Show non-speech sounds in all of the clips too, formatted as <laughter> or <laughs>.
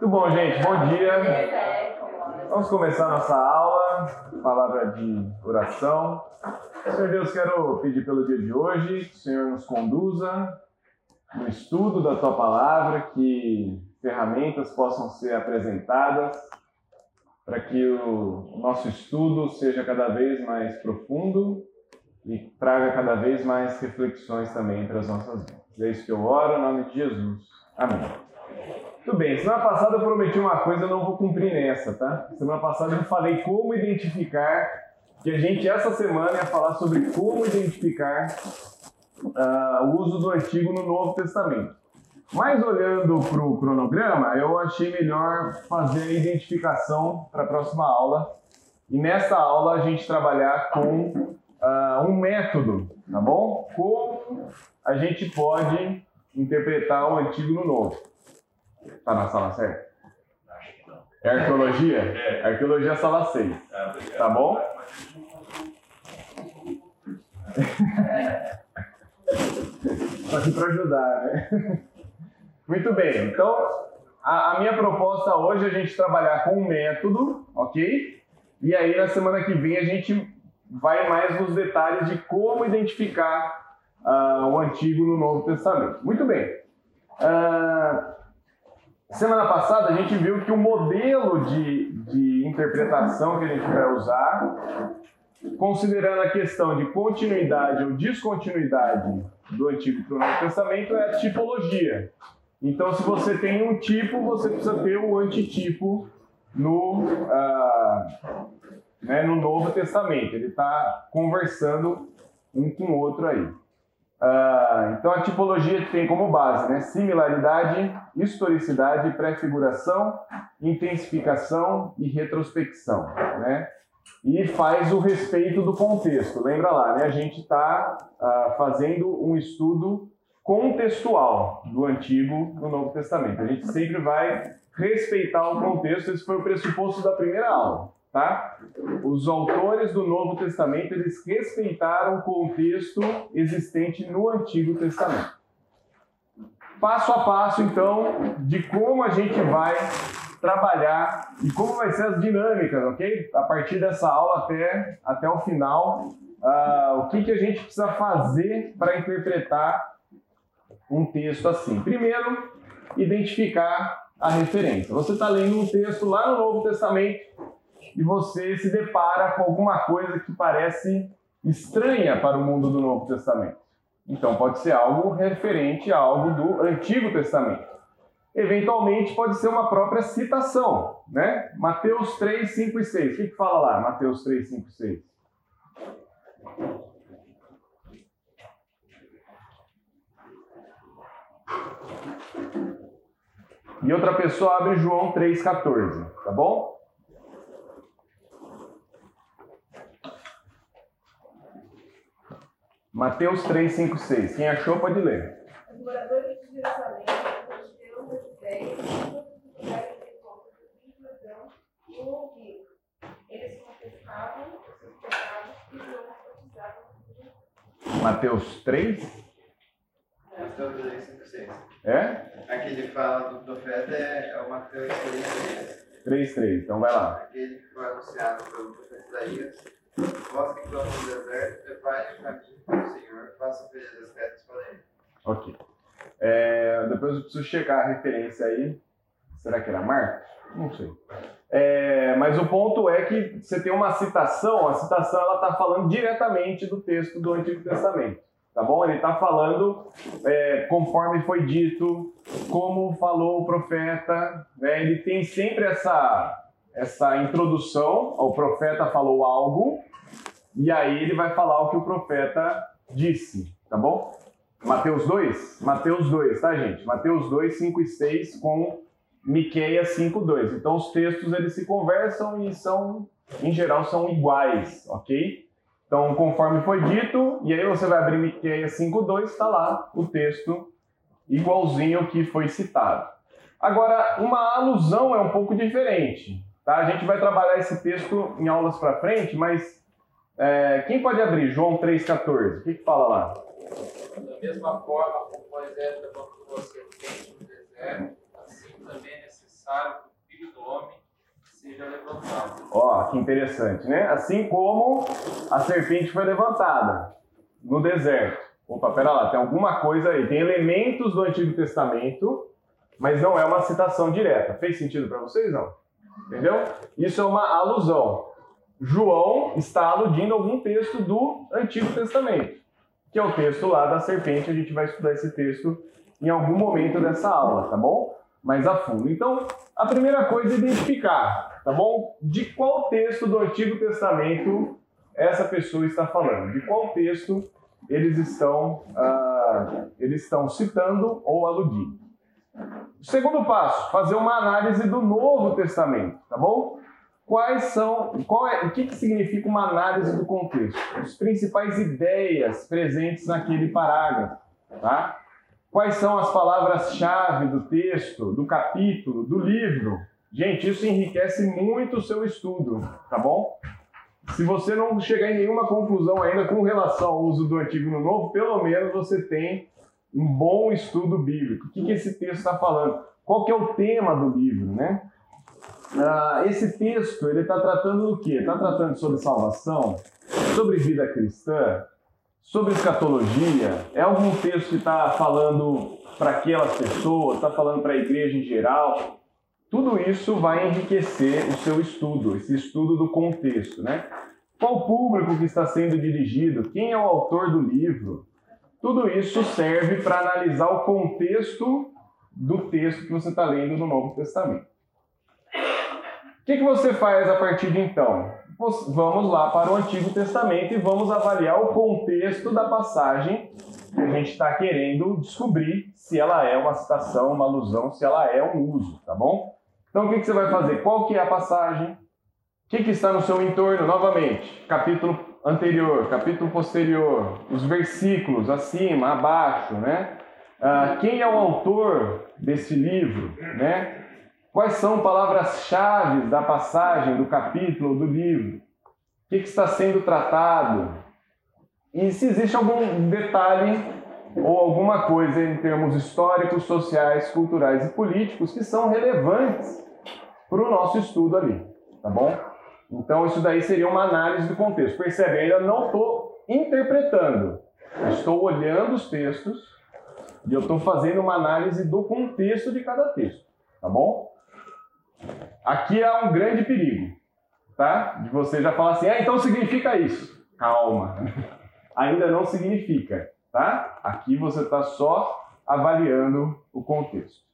Muito bom, gente. Bom dia. Vamos começar nossa aula, palavra de oração. Senhor Deus, quero pedir pelo dia de hoje que o Senhor nos conduza no estudo da tua palavra, que ferramentas possam ser apresentadas para que o nosso estudo seja cada vez mais profundo e traga cada vez mais reflexões também para as nossas vidas. É isso que eu oro, em nome de Jesus. Amém. Tudo bem, semana passada eu prometi uma coisa, eu não vou cumprir nessa, tá? Semana passada eu falei como identificar, que a gente essa semana ia falar sobre como identificar uh, o uso do Antigo no Novo Testamento. Mas olhando para o cronograma, eu achei melhor fazer a identificação para a próxima aula. E nessa aula a gente trabalhar com uh, um método, tá bom? Como a gente pode interpretar o Antigo no Novo. Tá na sala certa? É arqueologia? É. Arqueologia sala 6. Ah, tá bom? Tá aqui para ajudar, né? Muito bem. Então, a, a minha proposta hoje é a gente trabalhar com um método, ok? E aí, na semana que vem, a gente vai mais nos detalhes de como identificar uh, o Antigo no Novo Testamento. Muito bem. Uh, Semana passada a gente viu que o modelo de, de interpretação que a gente vai usar, considerando a questão de continuidade ou descontinuidade do Antigo o Novo Testamento, é a tipologia. Então, se você tem um tipo, você precisa ter o antitipo no, uh, né, no Novo Testamento. Ele está conversando um com o outro aí. Uh, então a tipologia tem como base né, similaridade, historicidade, prefiguração, intensificação e retrospecção. Né? E faz o respeito do contexto. Lembra lá, né, a gente está uh, ah, fazendo um estudo contextual do Antigo no Novo Testamento. A gente sempre vai respeitar o contexto, esse foi o pressuposto da primeira aula tá? Os autores do Novo Testamento eles respeitaram o contexto existente no Antigo Testamento. Passo a passo, então, de como a gente vai trabalhar e como vai ser as dinâmicas, ok? A partir dessa aula até, até o final, uh, o que, que a gente precisa fazer para interpretar um texto assim. Primeiro, identificar a referência. Você está lendo um texto lá no Novo Testamento, e você se depara com alguma coisa que parece estranha para o mundo do Novo Testamento. Então, pode ser algo referente a algo do Antigo Testamento. Eventualmente, pode ser uma própria citação, né? Mateus 3, 5 e 6. O que, que fala lá, Mateus 3, 5 e 6? E outra pessoa abre João 3,14, tá bom? Mateus 3, 5, 6. Quem achou pode ler. Os moradores de Jerusalém, o ouviram. Eles confessavam os seus pecados e João batizavam Mateus 3? Mateus 3, 5, 6. É? Aqui ele fala do profeta é, é o Mateus 3, 3. 3, 3. Então vai lá. Aquele que foi anunciado pelo profeta Isaías. Vós que clamam no deserto, preparem o caminho para o Senhor, façam feridas as pedras para ele. Ok. É, depois eu preciso checar a referência aí. Será que era Marcos? Não sei. É, mas o ponto é que você tem uma citação, a citação ela está falando diretamente do texto do Antigo Testamento. Tá bom? Ele está falando é, conforme foi dito, como falou o profeta. Né? Ele tem sempre essa, essa introdução, o profeta falou algo, e aí ele vai falar o que o profeta disse, tá bom? Mateus 2? Mateus 2, tá, gente? Mateus 2, 5 e 6 com Miqueias 5, 2. Então os textos eles se conversam e são, em geral, são iguais, ok? Então, conforme foi dito, e aí você vai abrir Miqueias 5, 2, está lá o texto igualzinho que foi citado. Agora, uma alusão é um pouco diferente, tá? A gente vai trabalhar esse texto em aulas para frente, mas é, quem pode abrir? João 3,14. O que, que fala lá? Da mesma forma como Moisés levantou você quente no deserto, assim também é necessário necessário que o filho do homem seja levantado. Ó, que interessante, né? Assim como a serpente foi levantada no deserto. Opa, pera lá, tem alguma coisa aí. Tem elementos do Antigo Testamento, mas não é uma citação direta. Fez sentido para vocês, não? Entendeu? Isso é uma alusão. João está aludindo a algum texto do Antigo Testamento, que é o texto lá da serpente. A gente vai estudar esse texto em algum momento dessa aula, tá bom? Mais a fundo. Então, a primeira coisa é identificar, tá bom? De qual texto do Antigo Testamento essa pessoa está falando? De qual texto eles estão, uh, eles estão citando ou aludindo? Segundo passo, fazer uma análise do Novo Testamento, tá bom? Quais são, qual é, o que, que significa uma análise do contexto? As principais ideias presentes naquele parágrafo, tá? Quais são as palavras-chave do texto, do capítulo, do livro? Gente, isso enriquece muito o seu estudo, tá bom? Se você não chegar em nenhuma conclusão ainda com relação ao uso do antigo no novo, pelo menos você tem um bom estudo bíblico. O que, que esse texto está falando? Qual que é o tema do livro, né? Ah, esse texto ele está tratando do quê? Está tratando sobre salvação, sobre vida cristã, sobre escatologia. É algum texto que está falando para aquelas pessoas, está falando para a igreja em geral. Tudo isso vai enriquecer o seu estudo, esse estudo do contexto, né? Qual público que está sendo dirigido? Quem é o autor do livro? Tudo isso serve para analisar o contexto do texto que você está lendo no Novo Testamento. O que, que você faz a partir de então? Vamos lá para o Antigo Testamento e vamos avaliar o contexto da passagem que a gente está querendo descobrir se ela é uma citação, uma alusão, se ela é um uso, tá bom? Então o que, que você vai fazer? Qual que é a passagem? O que, que está no seu entorno? Novamente, capítulo anterior, capítulo posterior, os versículos acima, abaixo, né? Ah, quem é o autor desse livro, né? Quais são palavras-chave da passagem, do capítulo, do livro? O que, que está sendo tratado? E se existe algum detalhe ou alguma coisa em termos históricos, sociais, culturais e políticos que são relevantes para o nosso estudo ali, tá bom? Então, isso daí seria uma análise do contexto. Percebe? Eu ainda não estou interpretando. Estou olhando os textos e eu estou fazendo uma análise do contexto de cada texto. Tá bom? Aqui há um grande perigo, tá? De você já falar assim, ah, então significa isso. Calma. <laughs> Ainda não significa, tá? Aqui você está só avaliando o contexto.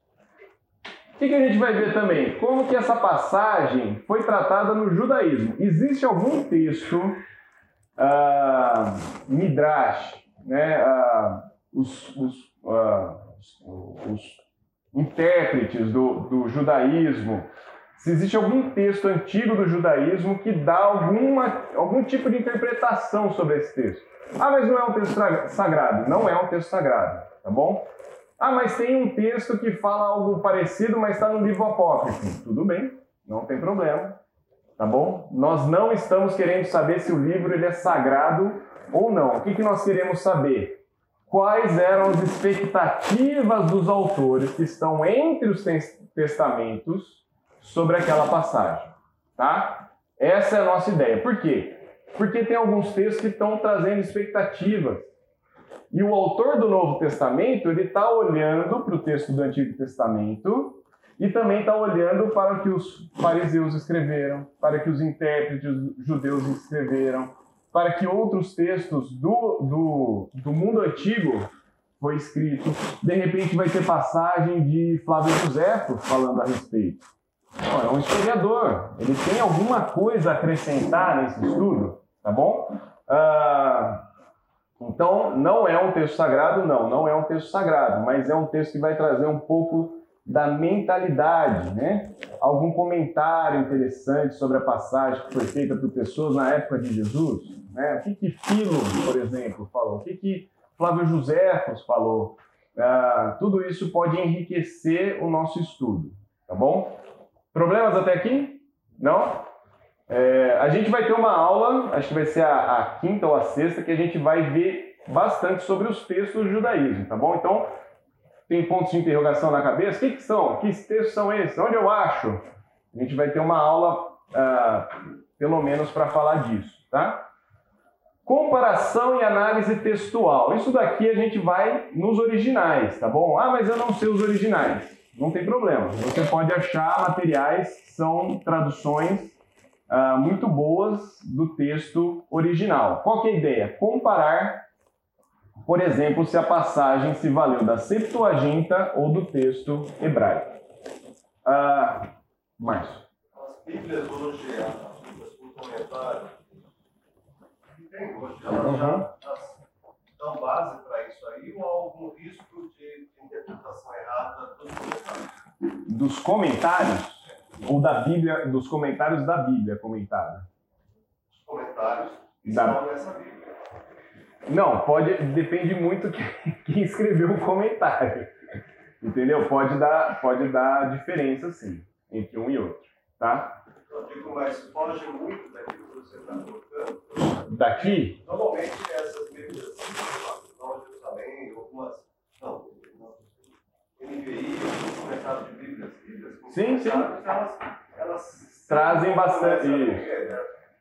O que, a gente vai ver também? Como que essa passagem foi tratada no judaísmo. Existe algum texto, uh, Midrash, né, uh, os, os, uh, os, intérpretes do, do judaísmo, se existe algum texto antigo do judaísmo que dá alguma, algum tipo de interpretação sobre esse texto. Ah, mas não é um texto sagrado. Não é um texto sagrado, tá bom? Ah, mas tem um texto que fala algo parecido, mas está no livro apócrifo. Tudo bem, não tem problema. Tá bom? Nós não estamos querendo saber se o livro ele é sagrado ou não. O que, que nós queremos saber? Quais eram as expectativas dos autores que estão entre os testamentos sobre aquela passagem? Tá? Essa é a nossa ideia. Por quê? Porque tem alguns textos que estão trazendo expectativas e o autor do Novo Testamento, ele está olhando para o texto do Antigo Testamento e também está olhando para o que os fariseus escreveram, para que os intérpretes judeus escreveram, para que outros textos do, do, do mundo antigo foi escrito. De repente vai ter passagem de Flávio Josefo falando a respeito. É um historiador, ele tem alguma coisa a acrescentar nesse estudo, tá bom? Uh, então, não é um texto sagrado, não, não é um texto sagrado, mas é um texto que vai trazer um pouco da mentalidade, né? Algum comentário interessante sobre a passagem que foi feita por pessoas na época de Jesus, né? O que que Filo, por exemplo, falou? O que que Flávio Josefos falou? Ah, tudo isso pode enriquecer o nosso estudo, tá bom? Problemas até aqui? Não? É, a gente vai ter uma aula, acho que vai ser a, a, quinta ou a sexta, que a gente vai ver bastante sobre os textos do judaísmo, tá bom? Então, tem pontos de interrogação na cabeça? O que, que são? Que textos são esses? Onde eu acho? A gente vai ter uma aula, uh, pelo menos, para falar disso, tá? Comparação e análise textual. Isso daqui a gente vai nos originais, tá bom? Ah, mas eu não sei os originais. Não tem problema. Você pode achar materiais que são traduções uh, muito boas do texto original. Qual é a ideia? Comparar, por exemplo, se a passagem se valeu da Septuaginta ou do texto hebraico. Uh, Márcio. As Bíblias hoje, as Bíblias por comentário, elas uhum. já dão base para isso aí ou algum risco de interpretação errada dos comentários? Dos comentários? Ou da Bíblia, dos comentários da Bíblia comentada? Os comentários que da... estão nessa Bíblia. Não, pode, depende muito quem, quem escreveu o comentário. Entendeu? Pode dar, pode dar diferença, sim, entre um e outro, tá? Eu digo, mas foge muito daquilo que você está colocando. Daqui? Normalmente essas Bíblias, Nova Jerusalém, algumas, não, Sim, sim. Elas, elas trazem bastante.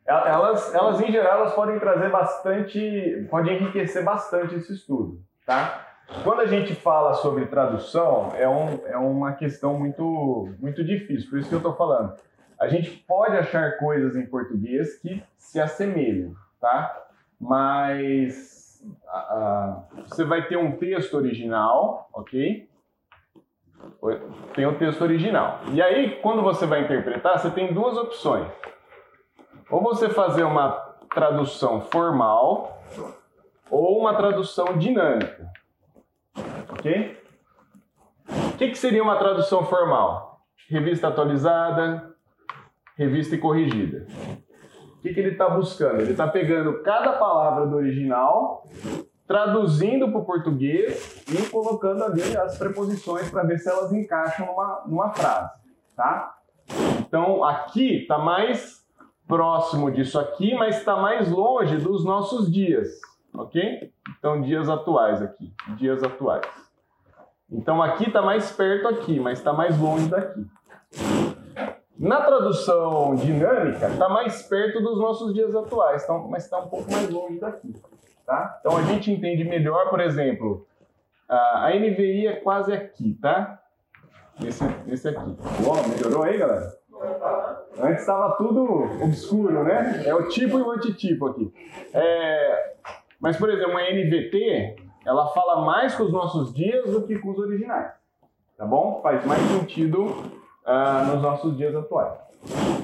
Elas, elas, em geral, elas podem trazer bastante, podem enriquecer bastante esse estudo, tá? Quando a gente fala sobre tradução, é, um, é uma questão muito, muito difícil, por isso que eu estou falando. A gente pode achar coisas em português que se assemelham, tá? Mas você vai ter um texto original, ok? Tem o texto original. E aí, quando você vai interpretar, você tem duas opções. Ou você fazer uma tradução formal ou uma tradução dinâmica. Ok? O que, que seria uma tradução formal? Revista atualizada, revista e corrigida. O que, que ele está buscando? Ele está pegando cada palavra do original traduzindo para o português e colocando ali as preposições para ver se elas encaixam numa, numa frase, tá? Então aqui está mais próximo disso aqui, mas está mais longe dos nossos dias, ok? Então dias atuais aqui, dias atuais. Então aqui está mais perto aqui, mas está mais longe daqui. Na tradução dinâmica, está mais perto dos nossos dias atuais, então, mas está um pouco mais longe daqui. Tá? Então a gente entende melhor, por exemplo, a NVI é quase aqui, tá? Esse, esse aqui. Bom, melhorou aí, galera? Antes estava tudo obscuro, né? É o tipo e o antitipo aqui. É, mas, por exemplo, a NVT, ela fala mais com os nossos dias do que com os originais. Tá bom? Faz mais sentido uh, nos nossos dias atuais.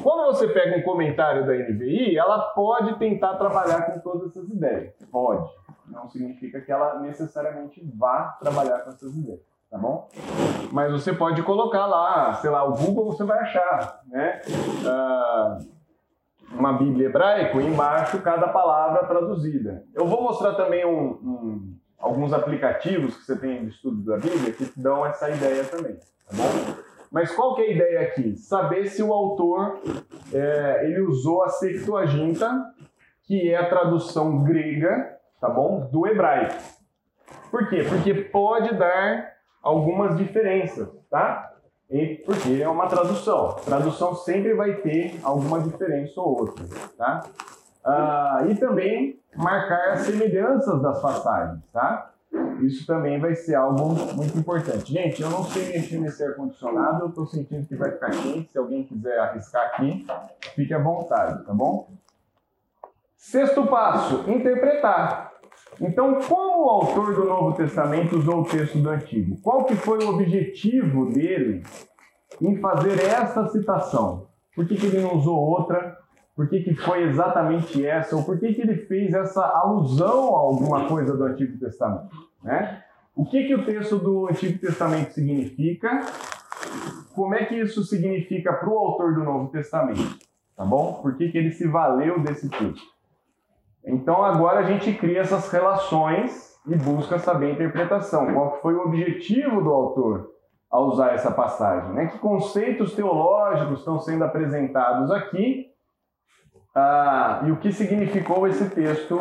Quando você pega um comentário da NVI, ela pode tentar trabalhar com todas essas ideias. Pode. Não significa que ela necessariamente vá trabalhar com essas ideias, tá bom? Mas você pode colocar lá, sei lá, o Google você vai achar, né? Uh, uma Bíblia hebraico e embaixo cada palavra traduzida. Eu vou mostrar também um, um, alguns aplicativos que você tem de estudo da Bíblia que dão essa ideia também, tá bom? Mas qual que é a ideia aqui? Saber se o autor é, ele usou a Septuaginta, que é a tradução grega, tá bom, do hebraico. Por quê? Porque pode dar algumas diferenças, tá? E porque é uma tradução. Tradução sempre vai ter alguma diferença ou outra, tá? Ah, e também marcar as semelhanças das passagens, tá? Isso também vai ser algo muito importante. Gente, eu não sei mexer nesse ar-condicionado, eu estou sentindo que vai ficar quente. Se alguém quiser arriscar aqui, fique à vontade, tá bom? Sexto passo: interpretar. Então, como o autor do Novo Testamento usou o texto do Antigo? Qual que foi o objetivo dele em fazer essa citação? Por que, que ele não usou outra? Por que, que foi exatamente essa? Ou por que, que ele fez essa alusão a alguma coisa do Antigo Testamento? Né? O que, que o texto do Antigo Testamento significa? Como é que isso significa para o autor do Novo Testamento? Tá bom? Por que, que ele se valeu desse texto? Então agora a gente cria essas relações e busca saber a interpretação. Qual foi o objetivo do autor ao usar essa passagem? Né? Que conceitos teológicos estão sendo apresentados aqui ah, e o que significou esse texto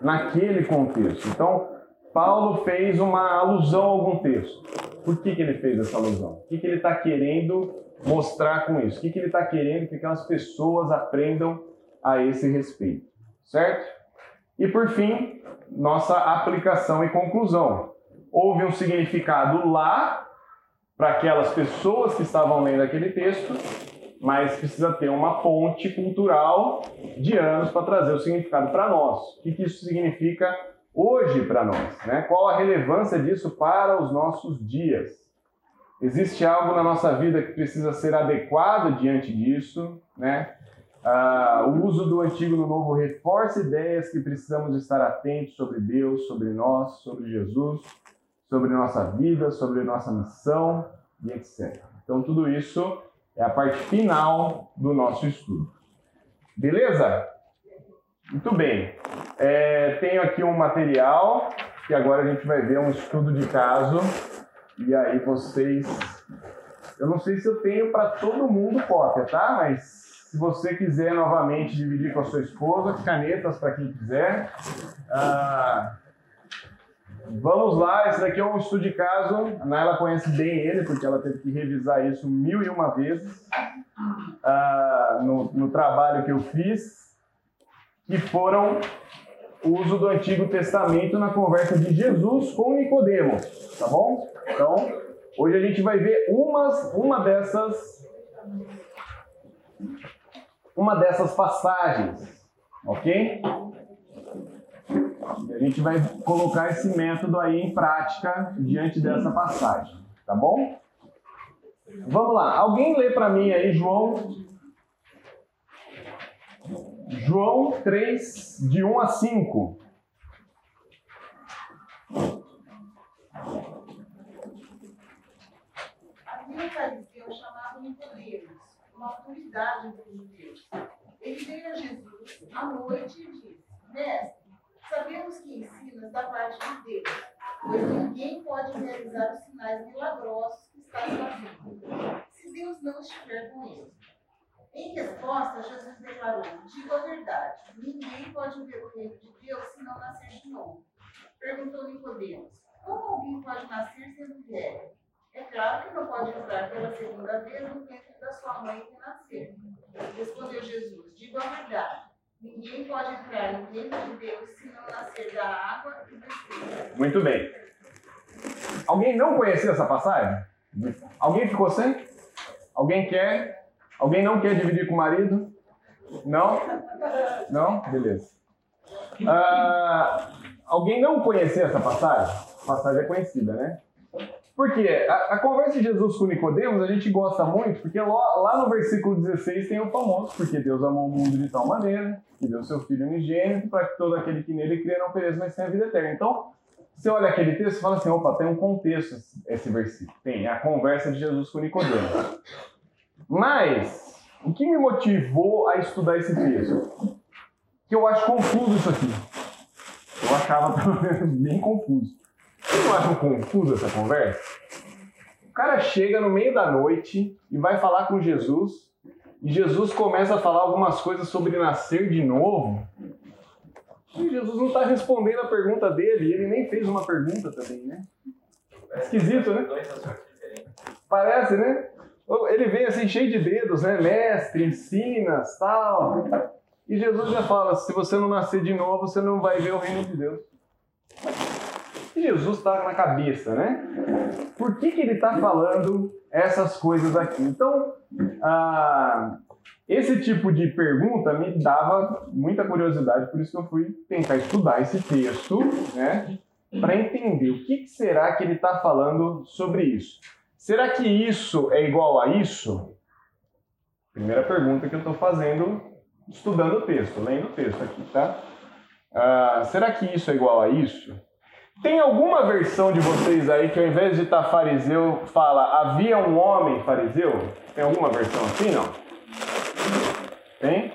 naquele contexto? Então, Paulo fez uma alusão a algum texto. Por que, que ele fez essa alusão? O que, que ele está querendo mostrar com isso? O que, que ele está querendo que aquelas pessoas aprendam a esse respeito? Certo? E por fim, nossa aplicação e conclusão. Houve um significado lá para aquelas pessoas que estavam lendo aquele texto, mas precisa ter uma ponte cultural de anos para trazer o significado para nós. O que, que isso significa hoje para nós? Né? Qual a relevância disso para os nossos dias? Existe algo na nossa vida que precisa ser adequado diante disso, né? Ah, o uso do antigo no novo reforça ideias que precisamos estar atentos sobre Deus, sobre nós, sobre Jesus, sobre nossa vida, sobre nossa missão e etc. Então, tudo isso é a parte final do nosso estudo. Beleza? Muito bem. É, tenho aqui um material que agora a gente vai ver um estudo de caso. E aí vocês. Eu não sei se eu tenho para todo mundo cópia, tá? Mas se você quiser novamente dividir com a sua esposa, canetas para quem quiser. Ah, Vamos lá, esse daqui é um estudo de caso. A Naila conhece bem ele, porque ela teve que revisar isso mil e uma vezes uh, no, no trabalho que eu fiz, que foram o uso do Antigo Testamento na conversa de Jesus com Nicodemos, tá bom? Então, hoje a gente vai ver umas, uma dessas uma dessas passagens, ok? E a gente vai colocar esse método aí em prática diante dessa passagem, tá bom? Vamos lá. Alguém lê para mim aí João João 3 de 1 a 5. Havia um fariseu chamado Nicodemos, uma autoridade entre os. Ele veio a Jesus à noite e disse: Mestre, Sabemos que ensinas da parte de Deus, pois ninguém pode realizar os sinais milagrosos que estás fazendo, se Deus não estiver com ele. Em resposta, Jesus declarou: Digo a verdade, ninguém pode ver o reino de Deus se não nascer de novo. Perguntou Nicodemos: Como alguém pode nascer sendo velho? É claro que não pode entrar pela segunda vez no ventre da sua mãe e renascer. Respondeu Jesus: Digo a verdade. Ninguém pode entrar no reino de Deus se não nascer da água e do Espírito. Muito bem. Alguém não conhecia essa passagem? Alguém ficou sem? Alguém quer? Alguém não quer dividir com o marido? Não? Não? Beleza. Ah, alguém não conhecia essa passagem? A passagem é conhecida, né? Porque a, a, conversa de Jesus com Nicodemos a gente gosta muito, porque lá, lá, no versículo 16 tem o famoso, porque Deus amou o mundo de tal maneira, que deu seu Filho unigênito, para que todo aquele que nele crê não pereça, mas tenha vida eterna. Então, você olha aquele texto e fala assim, opa, tem um contexto esse versículo. Tem, a conversa de Jesus com Nicodemos. Mas, o que me motivou a estudar esse texto? Que eu acho confuso isso aqui. Eu achava, <laughs> pelo menos, bem confuso. Vocês não acham confusa essa conversa? O cara chega no meio da noite e vai falar com Jesus, e Jesus começa a falar algumas coisas sobre nascer de novo. E Jesus não está respondendo a pergunta dele, e ele nem fez uma pergunta também, né? Esquisito, né? Parece, né? Ele vem assim cheio de dedos, né? Mestre, ensinas, tal. E Jesus já fala: se você não nascer de novo, você não vai ver o reino de Deus. Jesus está na cabeça, né? Por que, que ele está falando essas coisas aqui? Então, ah, esse tipo de pergunta me dava muita curiosidade, por isso que eu fui tentar estudar esse texto, né? Para entender o que, que será que ele está falando sobre isso. Será que isso é igual a isso? Primeira pergunta que eu estou fazendo, estudando o texto, lendo o texto aqui, tá? Ah, será que isso é igual a isso? Tem alguma versão de vocês aí que ao invés de estar fariseu, fala havia um homem fariseu? Tem alguma versão assim, não? Tem?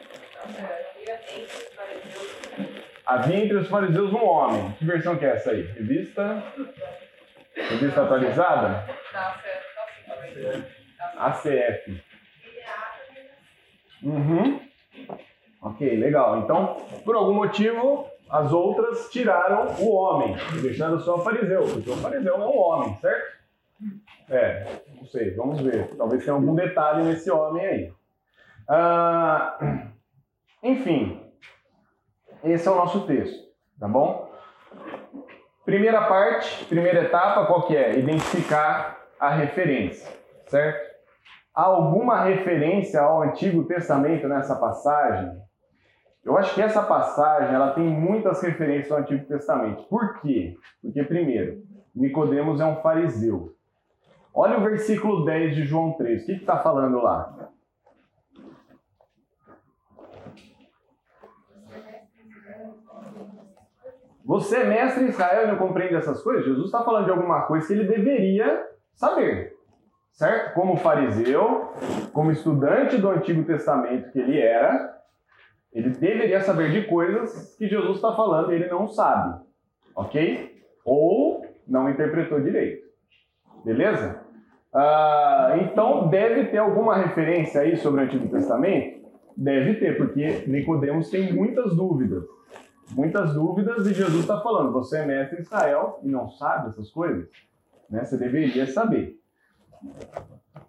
Havia entre os fariseus um homem. Que versão que é essa aí? Revista? Revista atualizada? ACF. Uhum. Ok, legal. Então, por algum motivo, as outras tiraram o homem, deixando só o fariseu, porque o fariseu é um homem, certo? É, não sei, vamos ver. Talvez tenha algum detalhe nesse homem aí. Ah, enfim, esse é o nosso texto, tá bom? Primeira parte, primeira etapa, qual que é? Identificar a referência, certo? Há alguma referência ao Antigo Testamento nessa passagem? Eu acho que essa passagem ela tem muitas referências ao Antigo Testamento. Por quê? Porque, primeiro, Nicodemos é um fariseu. Olha o versículo 10 de João 3. O que está falando lá? Você é mestre em Israel não compreende essas coisas? Jesus está falando de alguma coisa que ele deveria saber, certo? Como fariseu, como estudante do Antigo Testamento que ele era, ele deveria saber de coisas que Jesus está falando e ele não sabe, ok? Ou não interpretou direito, beleza? Ah, então deve ter alguma referência aí sobre o Antigo Testamento? Deve ter, porque Nicodemos tem muitas dúvidas muitas dúvidas e Jesus está falando: você é mestre Israel e não sabe essas coisas? Né? Você deveria saber.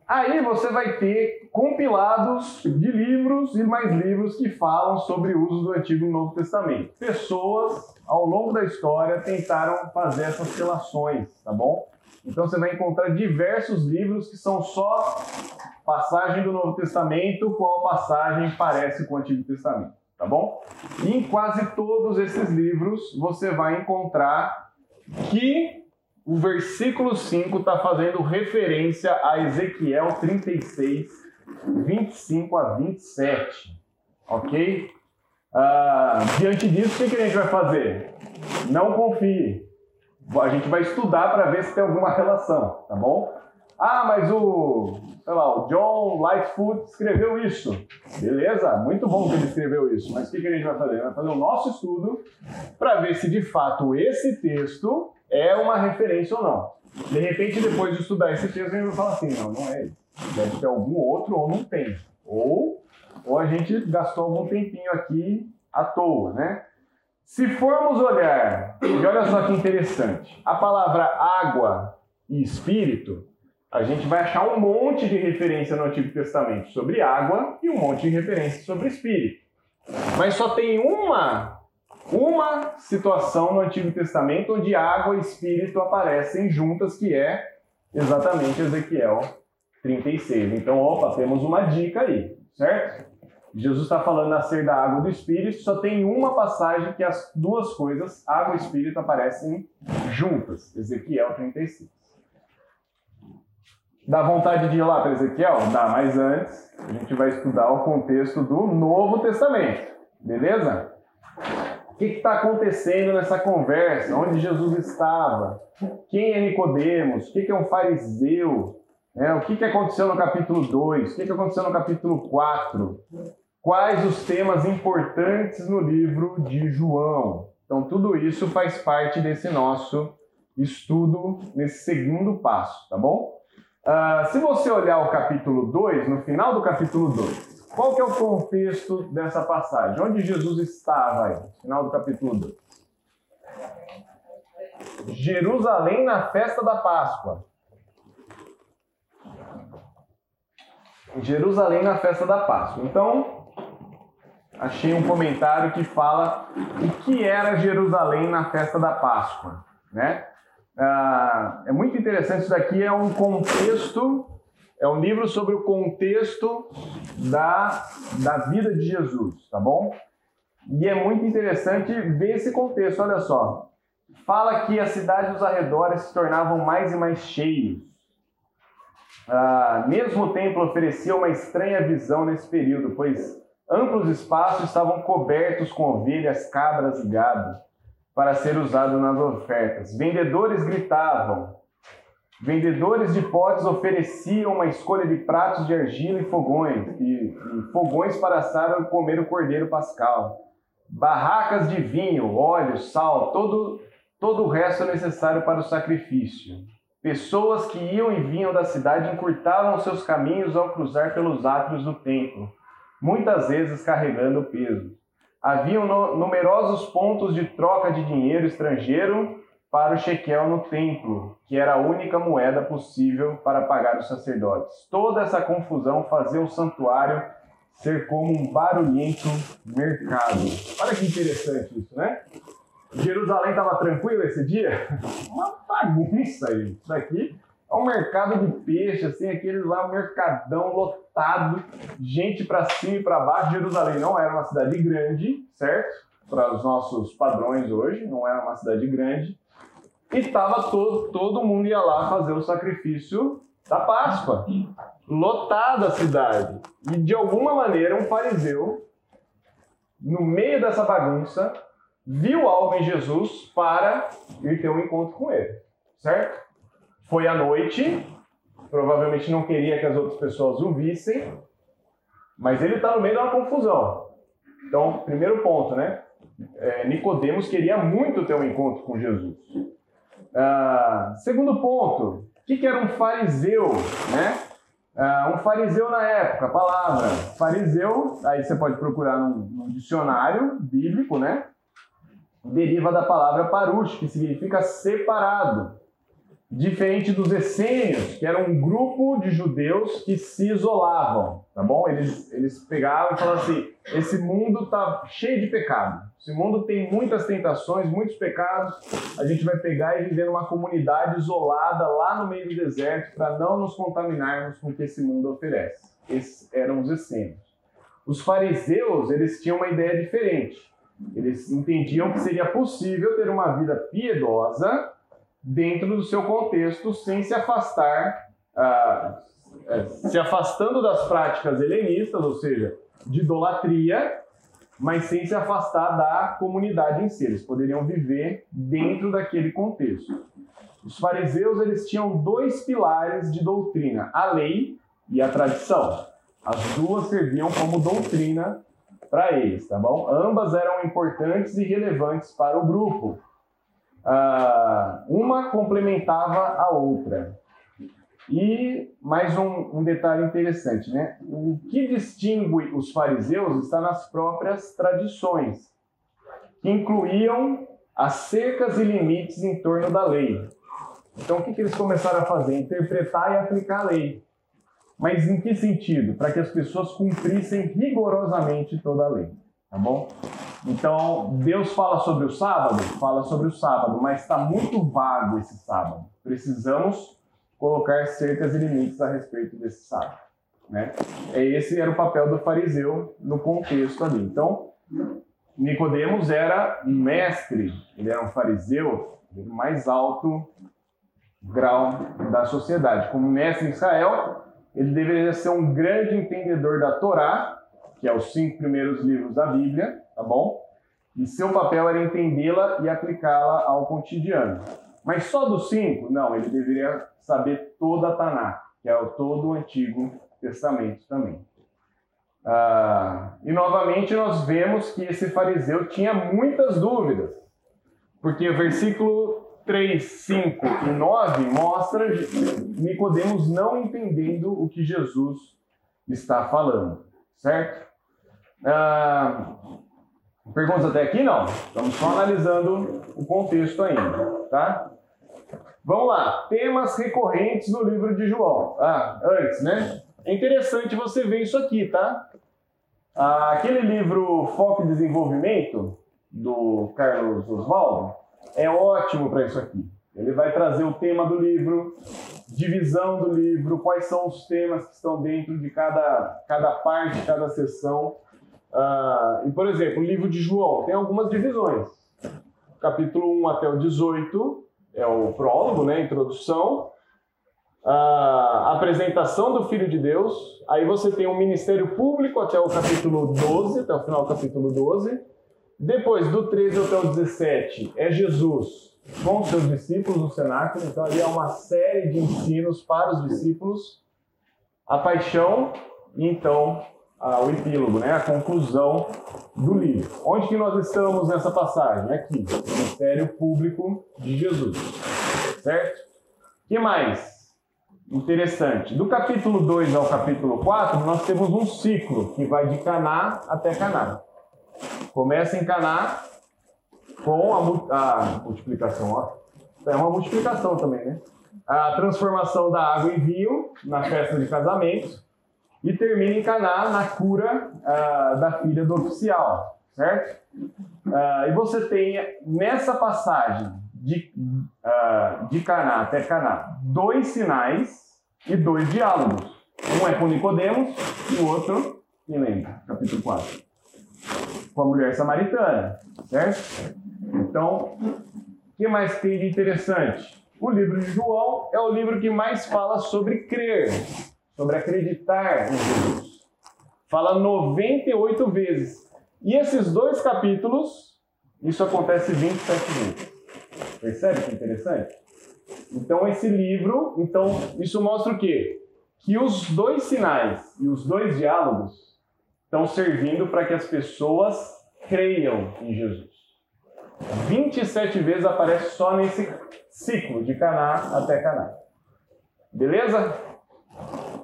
Aí você vai ter compilados de livros e mais livros que falam sobre o uso do Antigo e Novo Testamento. Pessoas, ao longo da história, tentaram fazer essas relações, tá bom? Então você vai encontrar diversos livros que são só passagem do Novo Testamento, qual passagem parece com o Antigo Testamento tá bom? E em quase todos esses livros você vai encontrar que o versículo 5 está fazendo referência a Ezequiel 36, 25 a 27, ok? Ah, diante disso, o que a gente vai fazer? Não confie. A gente vai estudar para ver se tem alguma relação, tá bom? Ah, mas o, sei lá, o John Lightfoot escreveu isso. Beleza, muito bom que ele escreveu isso. Mas o que, que a gente vai fazer? Vai fazer o nosso estudo para ver se de fato esse texto é uma referência ou não. De repente, depois de estudar esse texto, a gente vai falar assim: não, não é ele. Deve ter algum outro ou não tem. Ou, ou a gente gastou algum tempinho aqui à toa, né? Se formos olhar, e olha só que interessante, a palavra água e espírito a gente vai achar um monte de referência no Antigo Testamento sobre água e um monte de referência sobre espírito. Mas só tem uma uma situação no Antigo Testamento onde água e espírito aparecem juntas, que é exatamente Ezequiel 36. Então, opa, temos uma dica aí, certo? Jesus está falando nascer da água do espírito, só tem uma passagem que as duas coisas, água e espírito, aparecem juntas. Ezequiel 36. Dá vontade de ir lá para Ezequiel? Dá, mas antes a gente vai estudar o contexto do Novo Testamento, beleza? O que está acontecendo nessa conversa? Onde Jesus estava? Quem é Nicodemos? O que, que é um fariseu? É, o que, que aconteceu no capítulo 2? O que, que aconteceu no capítulo 4? Quais os temas importantes no livro de João? Então, tudo isso faz parte desse nosso estudo, nesse segundo passo, tá bom? Uh, se você olhar o capítulo 2, no final do capítulo 2, qual que é o contexto dessa passagem? Onde Jesus estava aí, no final do capítulo 2? Jerusalém na festa da Páscoa. Jerusalém na festa da Páscoa. Então, achei um comentário que fala o que era Jerusalém na festa da Páscoa, né? Ah, é muito interessante, isso daqui é um contexto, é um livro sobre o contexto da, da vida de Jesus, tá bom? E é muito interessante ver esse contexto, olha só. Fala que a cidade dos arredores se tornavam mais e mais cheios. Ah, mesmo o templo oferecia uma estranha visão nesse período, pois amplos espaços estavam cobertos com ovelhas, cabras e gado para ser usado nas ofertas. Vendedores gritavam. Vendedores de potes ofereciam uma escolha de pratos de argila e fogões, e, e fogões para assar e comer o cordeiro pascal. Barracas de vinho, óleo, sal, todo, todo o resto necessário para o sacrifício. Pessoas que iam e vinham da cidade encurtavam seus caminhos ao cruzar pelos átrios do templo, muitas vezes carregando peso. Haviam no- numerosos pontos de troca de dinheiro estrangeiro para o shekel no templo, que era a única moeda possível para pagar os sacerdotes. Toda essa confusão fazia o santuário ser como um barulhento mercado. Olha que interessante isso, né? Jerusalém estava tranquilo esse dia? <laughs> Uma bagunça aí. Isso aqui é um mercado de peixe, assim, aquele lá, um mercadão lotado, gente para cima e para baixo. Jerusalém não era uma cidade grande, certo? Para os nossos padrões hoje, não era uma cidade grande. E tava todo, todo mundo ia lá fazer o sacrifício da Páscoa. Lotada a cidade. E de alguma maneira um fariseu, no meio dessa bagunça, viu algo em Jesus para ir ter um encontro com ele, certo? Foi à noite, provavelmente não queria que as outras pessoas o vissem, mas ele está no meio de uma confusão. Então, primeiro ponto, né? É, Nicodemos queria muito ter um encontro com Jesus. Ah, segundo ponto, o que, que era um fariseu, né? Ah, um fariseu na época, a palavra fariseu, aí você pode procurar num, num dicionário bíblico, né? Deriva da palavra parush, que significa separado. Diferente dos essênios, que era um grupo de judeus que se isolavam, tá bom? Eles, eles pegavam e falavam assim: esse mundo tá cheio de pecado, esse mundo tem muitas tentações, muitos pecados, a gente vai pegar e viver numa comunidade isolada lá no meio do deserto para não nos contaminarmos com o que esse mundo oferece. Esses eram os essênios. Os fariseus, eles tinham uma ideia diferente. Eles entendiam que seria possível ter uma vida piedosa dentro do seu contexto, sem se afastar, ah, eh, se afastando das práticas helenistas, ou seja, de idolatria, mas sem se afastar da comunidade em si. Eles poderiam viver dentro daquele contexto. Os fariseus eles tinham dois pilares de doutrina: a lei e a tradição. As duas serviam como doutrina para eles, tá bom? Ambas eram importantes e relevantes para o grupo. Ah, uma complementava a outra. E mais um, um detalhe interessante, né? O que distingue os fariseus está nas próprias tradições, que incluíam as cercas e limites em torno da lei. Então, o que, que eles começaram a fazer? Interpretar e aplicar a lei. Mas em que sentido? Para que as pessoas cumprissem rigorosamente toda a lei, tá bom? Então, Deus fala sobre o sábado? Fala sobre o sábado, mas está muito vago esse sábado. Precisamos colocar cercas e limites a respeito desse sábado. Né? Esse era o papel do fariseu no contexto ali. Então, Nicodemos era um mestre, ele era um fariseu do mais alto grau da sociedade. Como mestre em Israel, ele deveria ser um grande entendedor da Torá, que é os cinco primeiros livros da Bíblia, tá bom? E seu papel era entendê-la e aplicá-la ao cotidiano. Mas só dos cinco? Não, ele deveria saber toda a Taná, que é o todo o Antigo Testamento também. Ah, e novamente nós vemos que esse fariseu tinha muitas dúvidas, porque o versículo 3, 5 e 9 mostra Nicodemos não entendendo o que Jesus está falando, certo? Ah, perguntas até aqui? Não. Estamos só analisando o contexto ainda, tá? Vamos lá. Temas recorrentes no livro de João. Ah, antes, né? É interessante você ver isso aqui, tá? Ah, aquele livro Foco e Desenvolvimento, do Carlos Oswaldo, é ótimo para isso aqui. Ele vai trazer o tema do livro, divisão do livro, quais são os temas que estão dentro de cada, cada parte, cada sessão. Ah, e, por exemplo, o livro de João tem algumas divisões. Capítulo 1 até o 18 é o prólogo, né, introdução. A apresentação do Filho de Deus. Aí você tem o ministério público até o capítulo 12, até o final do capítulo 12. Depois, do 13 até o 17, é Jesus com seus discípulos no cenáculo. Então, ali é uma série de ensinos para os discípulos. A paixão e, então, o epílogo, né? a conclusão do livro. Onde que nós estamos nessa passagem? Aqui, ministério público de Jesus. Certo? O que mais? Interessante. Do capítulo 2 ao capítulo 4, nós temos um ciclo que vai de Caná até Caná. Começa em Caná com a, a multiplicação, ó. É uma multiplicação também, né? A transformação da água em vinho na festa de casamento e termina em Caná na cura uh, da filha do oficial, certo? Uh, e você tem nessa passagem de, uh, de Caná até Caná dois sinais e dois diálogos. Um é com Nicodemos e o outro, me lembra, capítulo 4, com a mulher samaritana, certo? Então, o que mais tem de interessante? O livro de João é o livro que mais fala sobre crer, sobre acreditar em Jesus. Fala 98 vezes. E esses dois capítulos, isso acontece 27 vezes. Percebe que interessante? Então esse livro, então isso mostra o quê? Que os dois sinais e os dois diálogos estão servindo para que as pessoas creiam em Jesus. 27 vezes aparece só nesse ciclo de Caná até Caná. Beleza?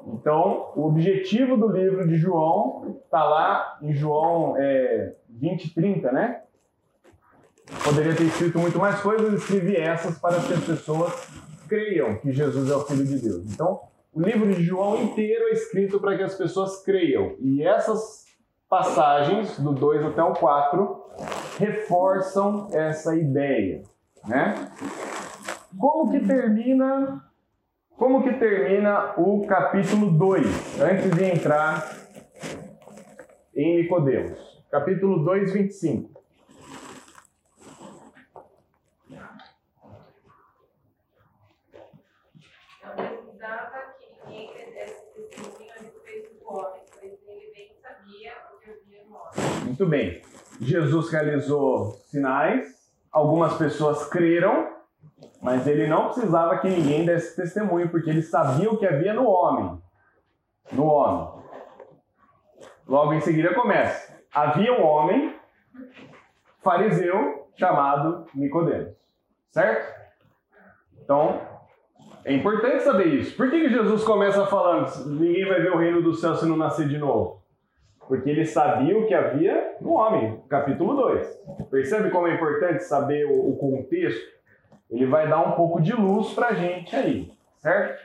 Então, o objetivo do livro de João está lá em João é, 20 e 30, né? Poderia ter escrito muito mais coisas, escrevi essas para que as pessoas creiam que Jesus é o Filho de Deus. Então, o livro de João inteiro é escrito para que as pessoas creiam. E essas passagens, do 2 até o 4, reforçam essa ideia, né? Como que termina como que termina o capítulo 2, antes de entrar em Nicodemos? Capítulo 2, 25. Não precisava que ninguém perdesse testemunho a respeito do homem, pois ele bem sabia o que havia no homem. Muito bem. Jesus realizou sinais, algumas pessoas creram, mas ele não precisava que ninguém desse testemunho, porque ele sabia o que havia no homem. No homem. Logo em seguida começa. Havia um homem fariseu chamado Nicodemos. Certo? Então, é importante saber isso. Por que, que Jesus começa falando ninguém vai ver o reino do céu se não nascer de novo? Porque ele sabia o que havia no homem, capítulo 2. Percebe como é importante saber o, o contexto? Ele vai dar um pouco de luz para a gente aí, certo?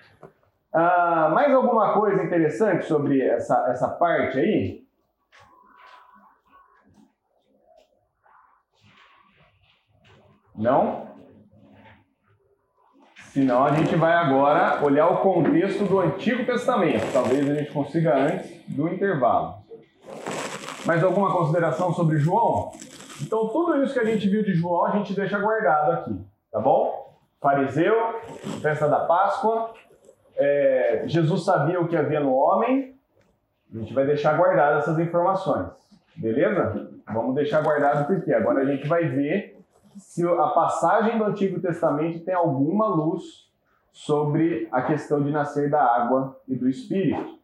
Ah, mais alguma coisa interessante sobre essa, essa parte aí? Não? Senão a gente vai agora olhar o contexto do Antigo Testamento. Talvez a gente consiga antes do intervalo. Mais alguma consideração sobre João? Então, tudo isso que a gente viu de João, a gente deixa guardado aqui, tá bom? Fariseu, festa da Páscoa, é, Jesus sabia o que havia no homem, a gente vai deixar guardado essas informações, beleza? Vamos deixar guardado porque agora a gente vai ver se a passagem do Antigo Testamento tem alguma luz sobre a questão de nascer da água e do Espírito.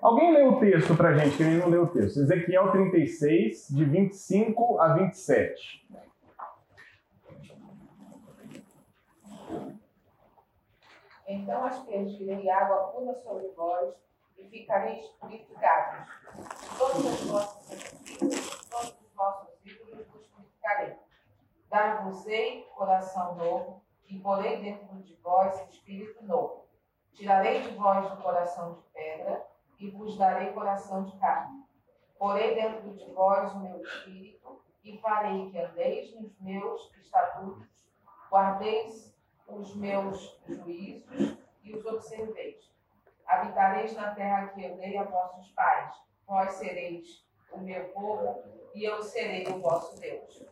Alguém lê o texto para gente, quem não leu o texto? Ezequiel 36, de 25 a 27. Então aspergirei água pura sobre vós e ficareis purificados. Todas as vossas sacrifícios, todos os vossos ídolos vos purificarei. Dar-vos-ei coração novo e porei dentro de vós espírito novo. Tirarei de vós o coração de pedra e vos darei coração de carne. Porei dentro de vós o meu espírito e farei que andeis nos meus estatutos, guardeis os meus juízos e os observeis. Habitareis na terra que eu dei a vossos pais. Vós sereis o meu povo e eu serei o vosso Deus.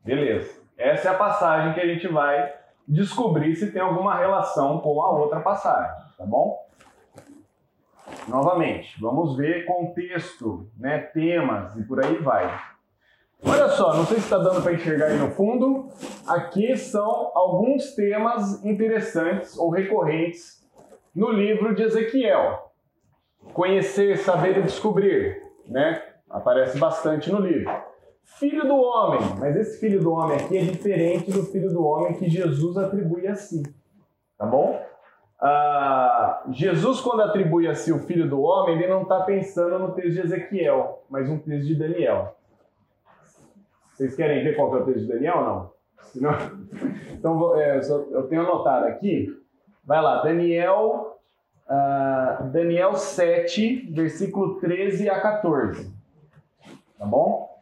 Beleza. Essa é a passagem que a gente vai descobrir se tem alguma relação com a outra passagem, tá bom? Novamente, vamos ver contexto, né, temas e por aí vai. Olha só, não sei se está dando para enxergar aí no fundo. Aqui são alguns temas interessantes ou recorrentes no livro de Ezequiel. Conhecer, saber e descobrir, né? Aparece bastante no livro. Filho do homem, mas esse filho do homem aqui é diferente do filho do homem que Jesus atribui a si, tá bom? Ah, Jesus, quando atribui a si o filho do homem, ele não está pensando no texto de Ezequiel, mas no texto de Daniel. Vocês querem ver qual é o texto de Daniel ou não? Senão... <laughs> Então, é, eu tenho anotado aqui. Vai lá, Daniel, ah, Daniel 7, versículo 13 a 14. Tá bom?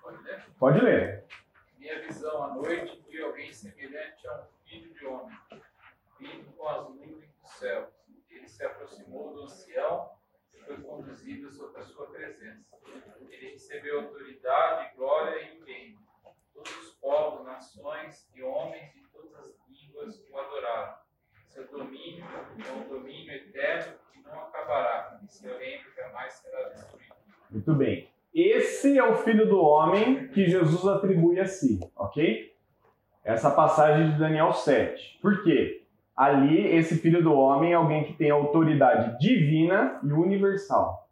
Pode ler? Pode ler. Minha visão à noite vi alguém semelhante a um filho de homem, vindo com as nuvens do céu. Aproximou do ancião e foi conduzido sob a sua presença. Ele recebeu autoridade, glória e reino. Todos os povos, nações e homens de todas as línguas o adoraram. Seu domínio é um domínio eterno que não acabará, e seu reino jamais será destruído. Muito bem. Esse é o filho do homem que Jesus atribui a si, ok? Essa passagem de Daniel 7. Por quê? Ali, esse filho do homem é alguém que tem autoridade divina e universal.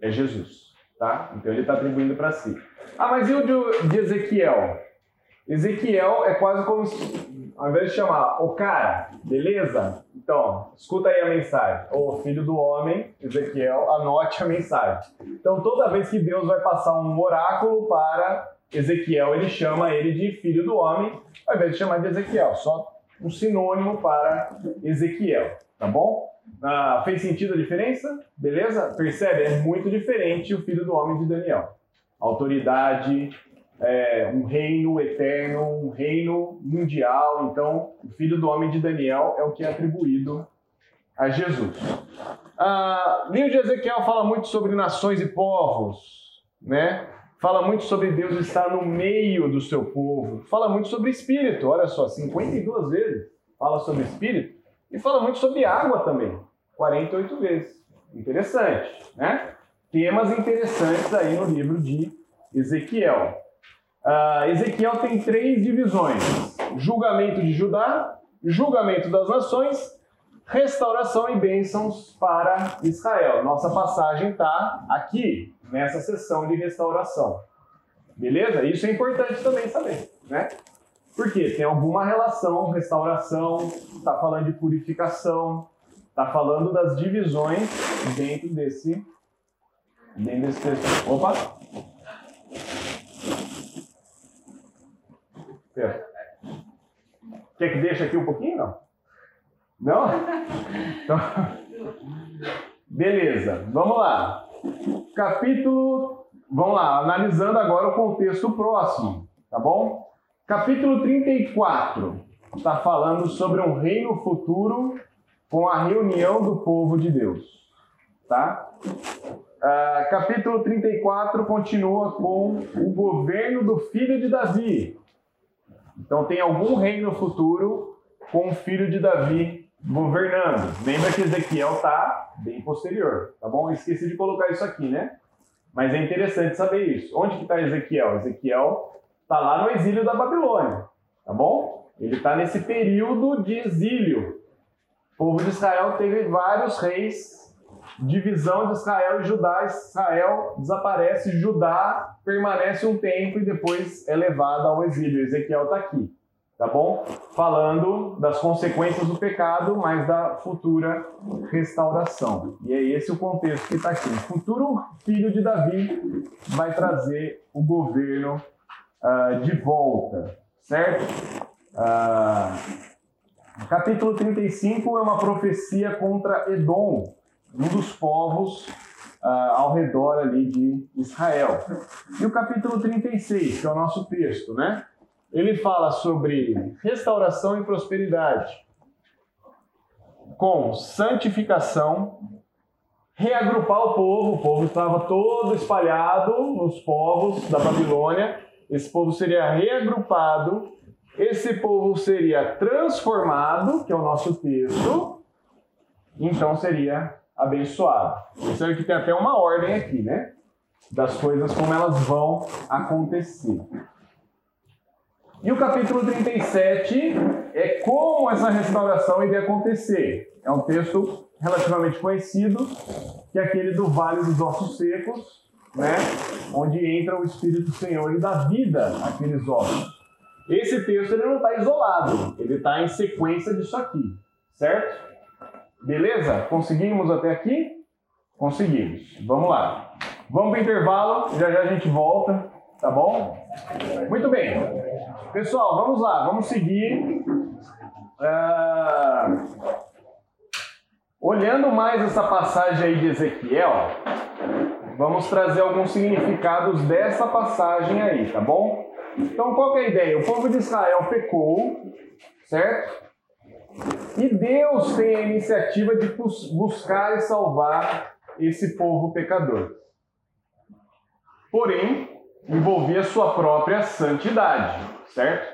É Jesus, tá? Então ele está atribuindo para si. Ah, mas e o de- Ezequiel? Ezequiel é quase como se, ao invés de chamar o cara, beleza? Então, escuta aí a mensagem. O filho do homem, Ezequiel, anote a mensagem. Então, toda vez que Deus vai passar um oráculo para Ezequiel, ele chama ele de filho do homem, ao invés de chamar de Ezequiel. Só um sinônimo para Ezequiel, tá bom? Ah, fez sentido a diferença? Beleza? Percebe? É muito diferente o filho do homem de Daniel. Autoridade, é, um reino eterno, um reino mundial. Então, o filho do homem de Daniel é o que é atribuído a Jesus. Ah, livro de Ezequiel fala muito sobre nações e povos, né? Fala muito sobre Deus estar no meio do seu povo. Fala muito sobre espírito, olha só, 52 vezes fala sobre espírito. E fala muito sobre água também, 48 vezes. Interessante, né? Temas interessantes aí no livro de Ezequiel. Ah, Ezequiel tem três divisões: julgamento de Judá, julgamento das nações, restauração e bênçãos para Israel. Nossa passagem está aqui, nessa sessão de restauração. Beleza? Isso é importante também saber, né? Porque tem alguma relação, restauração, está falando de purificação, está falando das divisões dentro desse, dentro desse texto. Opa! Quer que deixe aqui um pouquinho, não? Não? <laughs> Então, <laughs> beleza, vamos lá. Capítulo. Vamos lá, analisando agora o contexto próximo, tá bom? Capítulo 34 está falando sobre um reino futuro com a reunião do povo de Deus, tá? Ah, capítulo 34 continua com o governo do filho de Davi. Então tem algum reino futuro com o filho de Davi governando. Lembra que Ezequiel está bem posterior, tá bom? Esqueci de colocar isso aqui, né? Mas é interessante saber isso. Onde que está Ezequiel? Ezequiel está lá no exílio da Babilônia, tá bom? Ele está nesse período de exílio. O povo de Israel teve vários reis, divisão de Israel e Judá. Israel desaparece, Judá permanece um tempo e depois é levado ao exílio. Ezequiel está aqui, tá bom? Falando das consequências do pecado, mas da futura restauração. E é esse o contexto que está aqui. O futuro filho de Davi vai trazer o governo ah, de volta, certo? Ah, capítulo 35 é uma profecia contra Edom, um dos povos ah, ao redor ali de Israel. E o capítulo 36, que é o nosso texto, né? Ele fala sobre restauração e prosperidade, com santificação, reagrupar o povo, o povo estava todo espalhado nos povos da Babilônia, esse povo seria reagrupado, esse povo seria transformado, que é o nosso texto, então seria abençoado. Percebe que tem até uma ordem aqui, né? Das coisas como elas vão acontecer. E o capítulo 37 é como essa restauração iria acontecer. É um texto relativamente conhecido, que é aquele do Vale dos Ossos Secos, né? onde entra o Espírito Senhor e dá vida àqueles ossos. Esse texto ele não está isolado, ele está em sequência disso aqui, certo? Beleza? Conseguimos até aqui? Conseguimos. Vamos lá. Vamos para o intervalo, já já a gente volta, tá bom? Muito bem. Pessoal, vamos lá, vamos seguir. Ah, olhando mais essa passagem aí de Ezequiel, vamos trazer alguns significados dessa passagem aí, tá bom? Então, qual é a ideia? O povo de Israel pecou, certo? E Deus tem a iniciativa de buscar e salvar esse povo pecador. Porém, envolvia sua própria santidade, certo?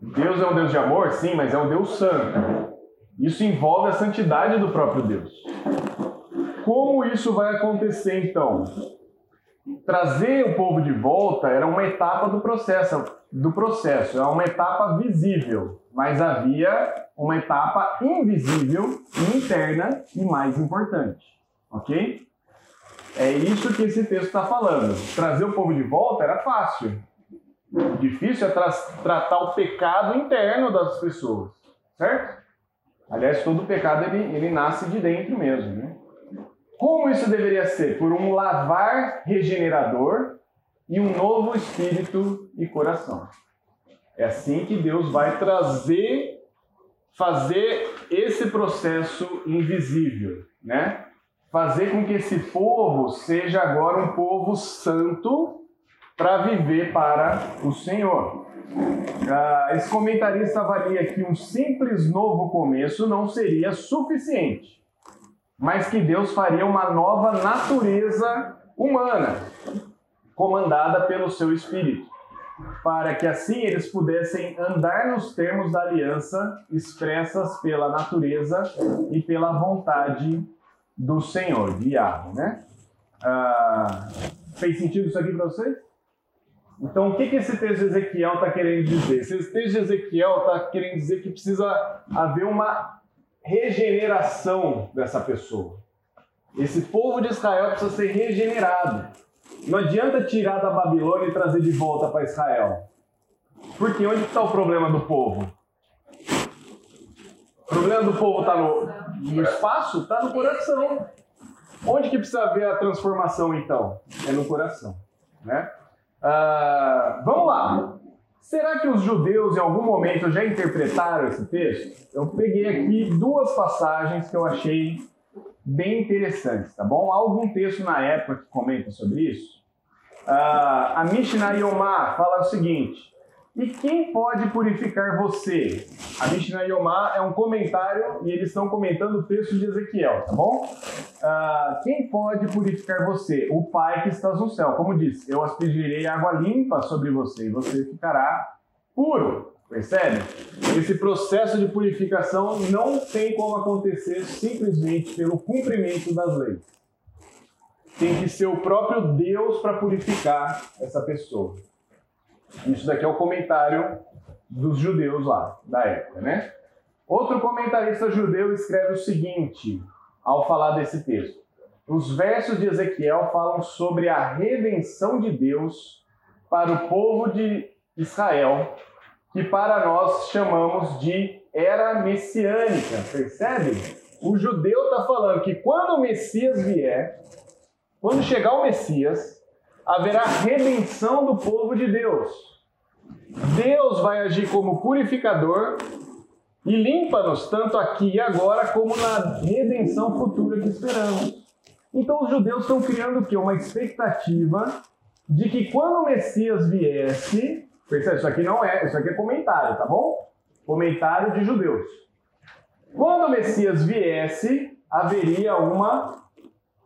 Deus é um Deus de amor, sim, mas é um Deus santo. Isso envolve a santidade do próprio Deus. Como isso vai acontecer então? Trazer o povo de volta era uma etapa do processo, do processo, é uma etapa visível, mas havia uma etapa invisível, interna e mais importante, ok? É isso que esse texto está falando. Trazer o povo de volta era fácil. O difícil é tra tratar o pecado interno das pessoas, certo? Aliás, todo pecado ele, ele nasce de dentro mesmo, né? Como isso deveria ser? Por um lavar regenerador e um novo espírito e coração. É assim que Deus vai trazer, fazer esse processo invisível, né? Fazer com que esse povo seja agora um povo santo para viver para o Senhor. Ah, esse comentarista avalia que um simples novo começo não seria suficiente mas que Deus faria uma nova natureza humana, comandada pelo seu Espírito, para que assim eles pudessem andar nos termos da aliança expressas pela natureza e pela vontade do Senhor, de Yahweh, né? Ah, fez sentido isso aqui para vocês? Então, o que, que esse texto de Ezequiel está querendo dizer? Esse texto de Ezequiel está querendo dizer que precisa haver uma regeneração dessa pessoa. Esse povo de Israel precisa ser regenerado. Não adianta tirar da Babilônia e trazer de volta para Israel. Porque onde está o problema do povo? O problema do povo está no, no espaço? Está no coração. Onde que precisa haver a transformação então? É no coração. Né? Ah, vamos lá. Será que os judeus em algum momento já interpretaram esse texto? Eu peguei aqui duas passagens que eu achei bem interessantes, tá bom? Há algum texto na época que comenta sobre isso? Uh, a Mishnah Yomá fala o seguinte: E quem pode purificar você? A Mishnah Yomá é um comentário e eles estão comentando o texto de Ezequiel, tá bom? Uh, quem pode purificar você? O Pai que estás no céu. Como disse, eu aspergirei água limpa sobre você e você ficará puro. Percebe? Esse processo de purificação não tem como acontecer simplesmente pelo cumprimento das leis. Tem que ser o próprio Deus para purificar essa pessoa. Isso daqui é o comentário dos judeus lá, da época, né? Outro comentarista judeu escreve o seguinte, ao falar desse texto. Os versos de Ezequiel falam sobre a redenção de Deus para o povo de Israel, que para nós chamamos de era messiânica, percebe? O judeu está falando que quando o Messias vier, quando chegar o Messias, haverá redenção do povo de Deus. Deus vai agir como purificador e limpa-nos tanto aqui e agora como na redenção futura que esperamos. Então os judeus estão criando o quê? Uma expectativa de que quando o Messias viesse, percebe? Isso aqui não é, isso aqui é comentário, tá bom? Comentário de judeus. Quando o Messias viesse, haveria uma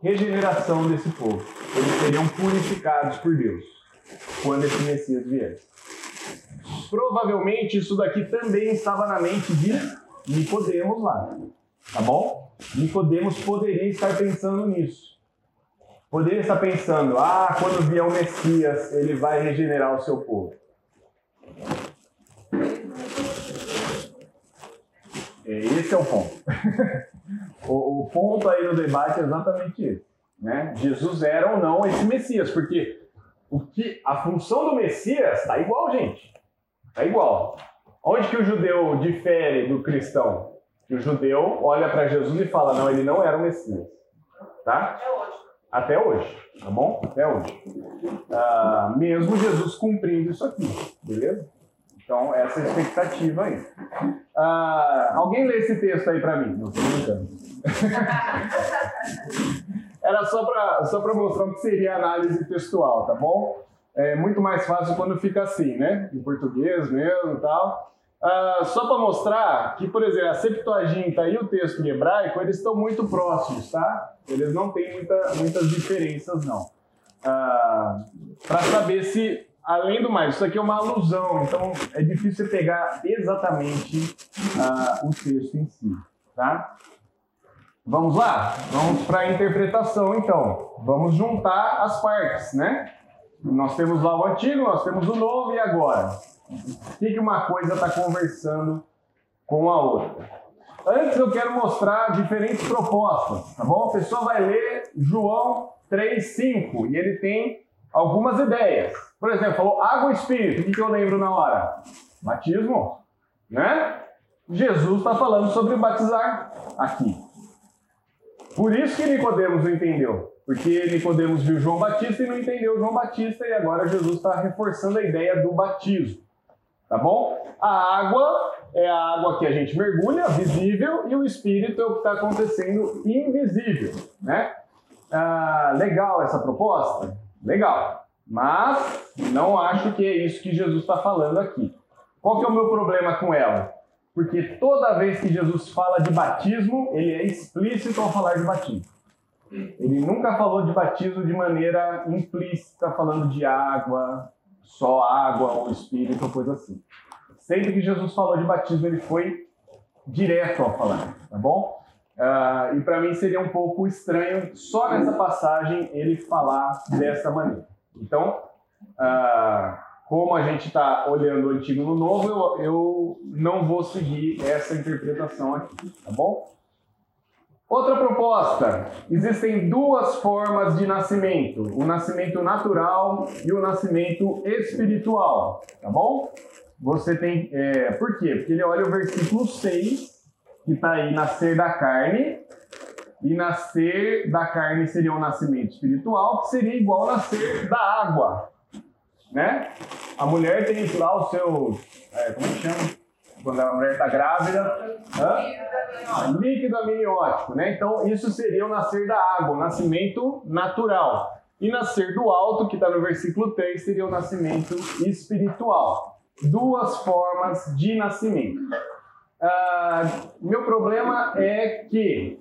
regeneração desse povo. Eles seriam purificados por Deus quando esse Messias viesse. Provavelmente isso daqui também estava na mente de Nicodemos lá. Tá bom? Nicodemos poderia estar pensando nisso. Poderia estar pensando, ah, quando vier o Messias, ele vai regenerar o seu povo. É, esse é o ponto. <laughs> o, ponto aí no debate é exatamente esse. Né? Jesus era ou não esse Messias, porque o que, a função do Messias está igual, gente. Está igual. Onde que o judeu difere do cristão? Que o judeu olha para Jesus e fala: não, ele não era o Messias. Tá? Até hoje. Até hoje, tá bom? Até hoje. Ah, mesmo Jesus cumprindo isso aqui, beleza? Então, essa é a expectativa aí. Ah, alguém lê esse texto aí para mim? Não, tô brincando. <laughs> Era só para só pra mostrar o que seria análise textual, tá bom? É muito mais fácil quando fica assim, né? Em português mesmo e tal. Ah, só para mostrar que, por exemplo, a Septuaginta e o texto hebraico, eles estão muito próximos, tá? Eles não têm muita, muitas diferenças, não. para saber se, além do mais, isso aqui é uma alusão, então é difícil você pegar exatamente ah, o texto em si, tá? Vamos lá? Vamos para a interpretação, então. Vamos juntar as partes, né? Nós temos lá o antigo, nós temos o novo e agora? O que, uma coisa está conversando com a outra? Antes eu quero mostrar diferentes propostas, tá bom? A pessoa vai ler João 3,5 e ele tem algumas ideias. Por exemplo, falou água e espírito. O que, eu lembro na hora? Batismo, né? Jesus está falando sobre batizar aqui. Por isso que Nicodemos entendeu. Porque Nicodemos viu João Batista e não entendeu João Batista, e agora Jesus está reforçando a ideia do batismo. Tá bom? A água é a água que a gente mergulha, visível, e o espírito é o que está acontecendo invisível. Né? Ah, legal essa proposta? Legal. Mas não acho que é isso que Jesus está falando aqui. Qual que é o meu problema com ela? Porque toda vez que Jesus fala de batismo, ele é explícito ao falar de batismo. Ele nunca falou de batismo de maneira implícita, falando de água, só água ou espírito ou coisa assim. Sempre que Jesus falou de batismo, ele foi direto ao falar, tá bom? Uh, e para mim seria um pouco estranho só nessa passagem ele falar dessa maneira. Então, uh, como a gente está olhando o antigo no novo, eu, eu não vou seguir essa interpretação aqui, tá bom? Outra proposta: existem duas formas de nascimento: o nascimento natural e o nascimento espiritual, tá bom? Você tem. É, por quê? Porque ele olha o versículo 6, que está aí: nascer da carne, e nascer da carne seria um nascimento espiritual, que seria igual nascer da água né? A mulher tem lá o seu, é, como é que chama? Quando a mulher está grávida, Hã? líquido amniótico, né? Então isso seria o nascer da água, o nascimento natural. E nascer do alto, que está no versículo 3, seria o nascimento espiritual. Duas formas de nascimento. Ah, meu problema é que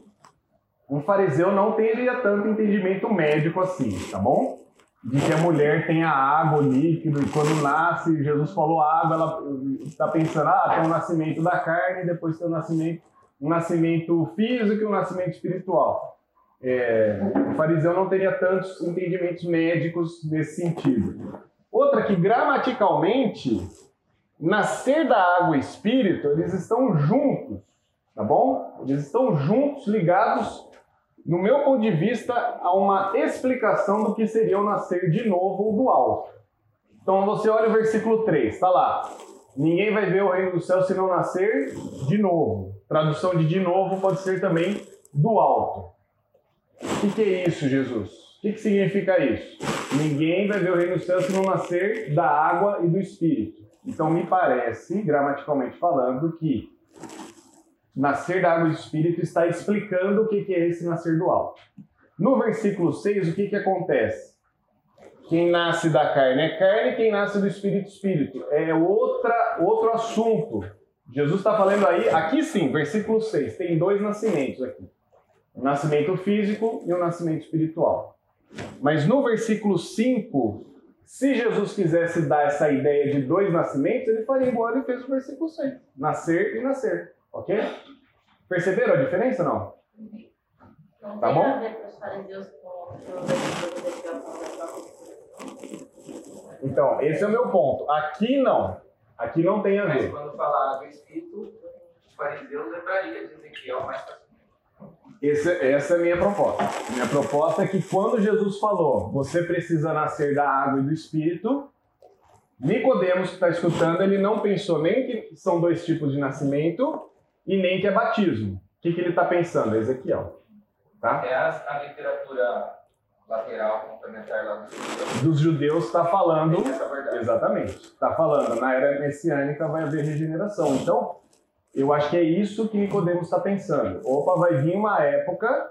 um fariseu não teria tanto entendimento médico assim, tá bom? De que a mulher tem a água, o líquido, e quando nasce, Jesus falou água, ela está pensando, ah, tem o nascimento da carne, depois tem o nascimento, um nascimento físico e um nascimento espiritual. É, o fariseu não teria tantos entendimentos médicos nesse sentido. Outra que gramaticalmente, nascer da água e espírito, eles estão juntos, tá bom? Eles estão juntos, ligados no meu ponto de vista, há uma explicação do que seria o nascer de novo do alto. Então você olha o versículo 3, está lá. Ninguém vai ver o reino do céu se não nascer de novo. Tradução de de novo pode ser também do alto. O que, é isso, Jesus? O que significa isso? Ninguém vai ver o reino do céu se não nascer da água e do espírito. Então me parece, gramaticalmente falando, que nascer da água do Espírito está explicando o que é esse nascer do alto. No versículo 6, o que, que acontece? Quem nasce da carne é carne, quem nasce do Espírito, Espírito. É outra, outro assunto. Jesus está falando aí, aqui sim, versículo 6, tem dois nascimentos aqui: o nascimento físico e o nascimento espiritual. Mas no versículo 5, se Jesus quisesse dar essa ideia de dois nascimentos, ele faria igual ele fez no versículo 6: nascer e nascer. Ok? Perceberam a diferença não? Não Tá tem bom? Então, esse é o meu ponto. Aqui não. Aqui não tem a Mas ver. quando falar água e espírito, os fariseus lembrariam de Ezequiel mais Esse, essa é a minha proposta. Minha proposta é que quando Jesus falou, você precisa nascer da água e do espírito, Nicodemos que está escutando, ele não pensou nem que são dois tipos de nascimento e nem que é batismo. O que, que ele está pensando? É Ezequiel. Tá? É a, a literatura lateral complementar lá do Sul. Dos judeus está falando é. Exatamente. Está falando, na era messiânica vai haver regeneração. Então, eu acho que é isso que Nicodemos está pensando. Opa, vai vir uma época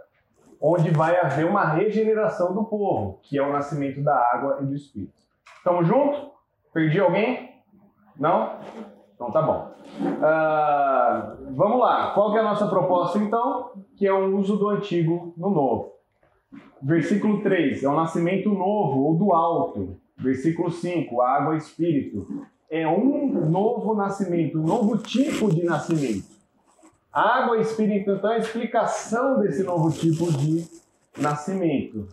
onde vai haver uma regeneração do povo, que é o nascimento da água e do Espírito. Estamos juntos? Perdi alguém? Não? Então tá bom. Ah, vamos lá. Qual é a nossa proposta então? Que é o uso do antigo no novo. Versículo 3, é o nascimento novo ou do alto. Versículo 5, água e espírito. É um novo nascimento, um novo tipo de nascimento. Água e espírito, então, é a explicação desse novo tipo de nascimento.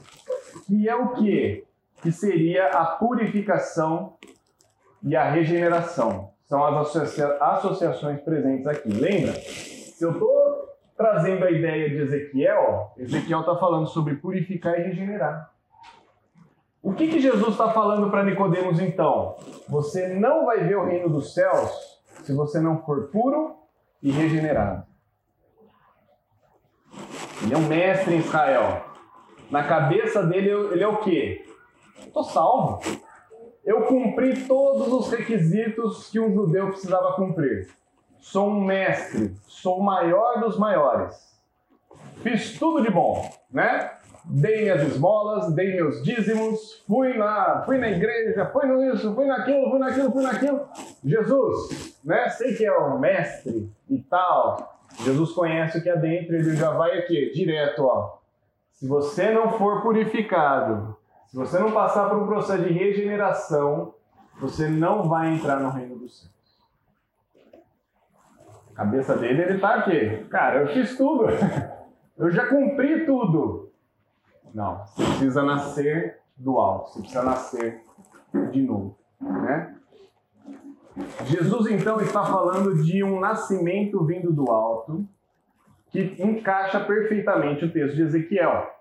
Que é o quê? Que seria a purificação e a regeneração. São as associa- associações presentes aqui. Lembra? Se eu estou trazendo a ideia de Ezequiel, Ezequiel está falando sobre purificar e regenerar. O que, que Jesus está falando para Nicodemos então? Você não vai ver o reino dos céus se você não for puro e regenerado. Ele é um mestre em Israel. Na cabeça dele, ele é o quê? Estou salvo. Eu cumpri todos os requisitos que um judeu precisava cumprir. Sou um mestre, sou o maior dos maiores. Fiz tudo de bom, né? Dei minhas esmolas, dei meus dízimos, fui na, fui na igreja, fui no isso, fui naquilo, fui naquilo, fui naquilo. Jesus, né? Sei que é o mestre e tal. Jesus conhece o que é dentro, ele já vai aqui, direto, ó. Se você não for purificado, se você não passar por um processo de regeneração, você não vai entrar no reino dos céus. A cabeça dele, ele tá aqui. Cara, eu fiz tudo. <laughs> Eu já cumpri tudo. Não, você precisa nascer do alto, você precisa nascer de novo, né? Jesus então está falando de um nascimento vindo do alto que encaixa perfeitamente o texto de Ezequiel.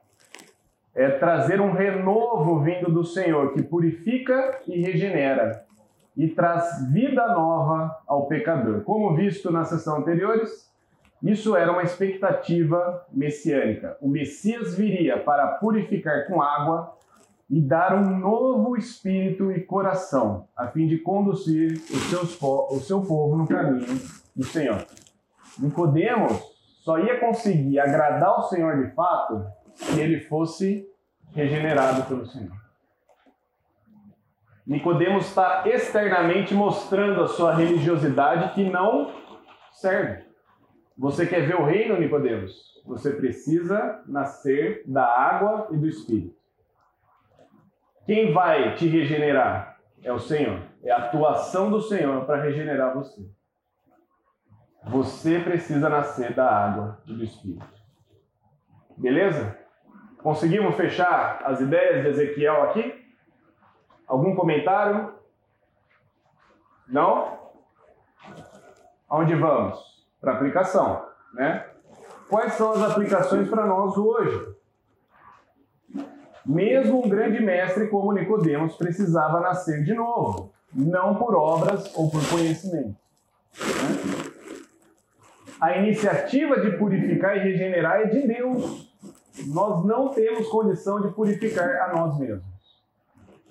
É trazer um renovo vindo do Senhor que purifica e regenera e traz vida nova ao pecador. Como visto nas sessões anteriores, isso era uma expectativa messiânica. O Messias viria para purificar com água e dar um novo espírito e coração, a fim de conduzir seus o seu povo no caminho do Senhor. Nicodemos só ia conseguir agradar o Senhor de fato se ele fosse regenerado pelo Senhor. Nicodemos está externamente mostrando a sua religiosidade que não serve. Você quer ver o reino, Nicodemos? Você precisa nascer da água e do Espírito. Quem vai te regenerar é o Senhor. É a atuação do Senhor para regenerar você. Você precisa nascer da água e do Espírito. Beleza? Conseguimos fechar as ideias de Ezequiel aqui? Algum comentário? Não? Aonde vamos? Para aplicação, né? Quais são as aplicações para nós hoje? Mesmo um grande mestre como Nicodemos precisava nascer de novo, não por obras ou por conhecimento. né? A iniciativa de purificar e regenerar é de Deus. Nós não temos condição de purificar a nós mesmos.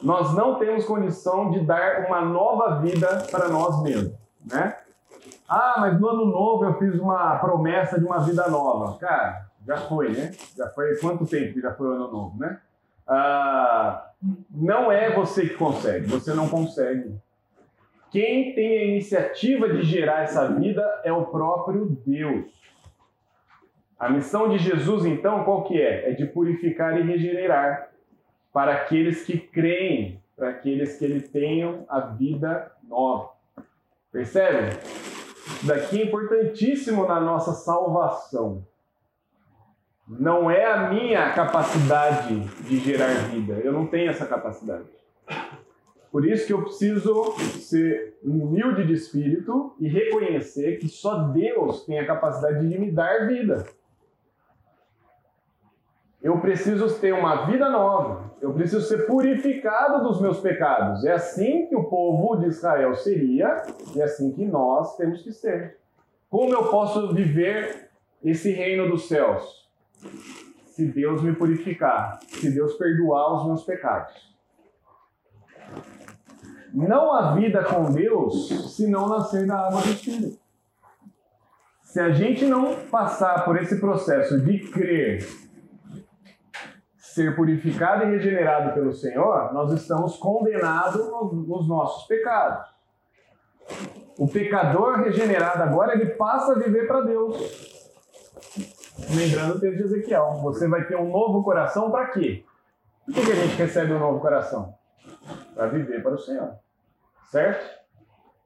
Nós não temos condição de dar uma nova vida para nós mesmos, né? Ah, mas no ano novo eu fiz uma promessa de uma vida nova. Cara, já foi, né? Já foi quanto tempo que já foi o ano novo, né? Ah, não é você que consegue, você não consegue. Quem tem a iniciativa de gerar essa vida é o próprio Deus. A missão de Jesus, então, qual que é? É de purificar e regenerar para aqueles que creem, para aqueles que ele tenham a vida nova. Percebe? Isso daqui é importantíssimo na nossa salvação. Não é a minha capacidade de gerar vida. Eu não tenho essa capacidade. Por isso que eu preciso ser humilde de espírito e reconhecer que só Deus tem a capacidade de me dar vida. Eu preciso ter uma vida nova. Eu preciso ser purificado dos meus pecados. É assim que o povo de Israel seria e é assim que nós temos que ser. Como eu posso viver esse reino dos céus? Se Deus me purificar, se Deus perdoar os meus pecados. Não há vida com Deus se não nascer da água do Espírito. Se a gente não passar por esse processo de crer, ser purificado e regenerado pelo Senhor, nós estamos condenados nos nossos pecados. O pecador regenerado agora, ele passa a viver para Deus. Lembrando o texto de Ezequiel, você vai ter um novo coração para quê? Por que a gente recebe um novo coração? Para viver para o Senhor. Certo?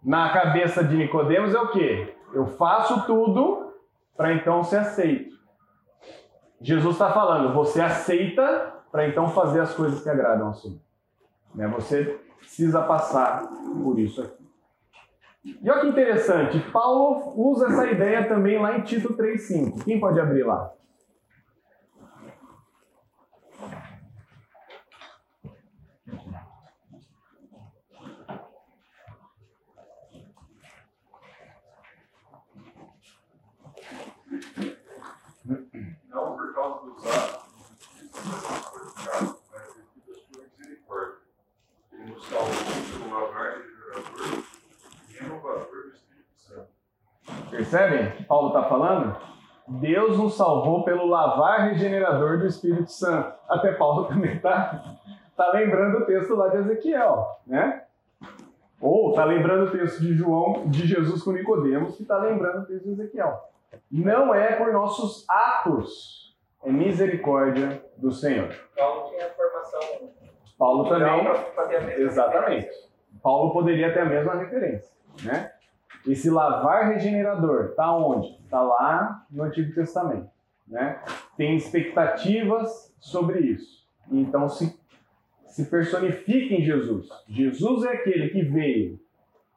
Na cabeça de Nicodemos é o quê? Eu faço tudo para então ser aceito. Jesus está falando, você aceita para então fazer as coisas que agradam ao Senhor. Né? Você precisa passar por isso aqui. E olha que interessante, Paulo usa essa ideia também lá em Tito 3,5. Quem pode abrir lá? Não por causa dos atos, mas devido à sua misericórdia. Ele nos salvou pelo lavar regenerador e renovador do Espírito Santo. Percebem o que Paulo está falando? Deus nos salvou pelo lavar regenerador do Espírito Santo. Até Paulo <laughs> também está tá lembrando o texto lá de Ezequiel, né? Ou está lembrando o texto de João, de Jesus com Nicodemos, que está lembrando o texto de Ezequiel. Não é por nossos atos, é misericórdia do Senhor. Paulo tinha formação Paulo também Exatamente. Paulo poderia ter a mesma referência, né? Esse lavar regenerador está onde? Está lá no Antigo Testamento, né? Tem expectativas sobre isso. Então se se personifica em Jesus. Jesus é aquele que veio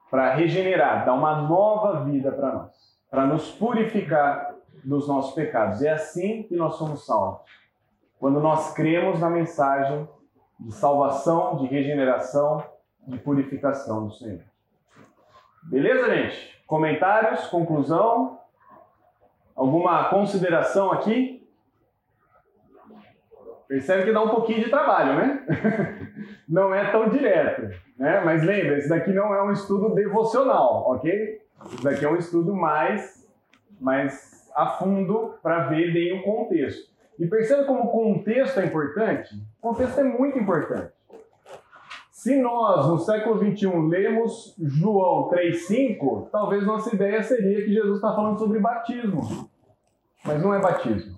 para regenerar, dar uma nova vida para nós, para nos purificar dos nossos pecados. É assim que nós somos salvos. Quando nós cremos na mensagem de salvação, de regeneração, de purificação do Senhor. Beleza, gente? Comentários, conclusão? Alguma consideração aqui? Percebe que dá um pouquinho de trabalho, né? <laughs> Não é tão direto, né? Mas lembra, esse daqui não é um estudo devocional, ok? Isso daqui é um estudo mais, mais a fundo para ver bem o contexto. E percebe como o contexto é importante? O contexto é muito importante. Se nós, no século XXI, lemos João 3,5, talvez nossa ideia seria que Jesus está falando sobre batismo. Mas não é batismo.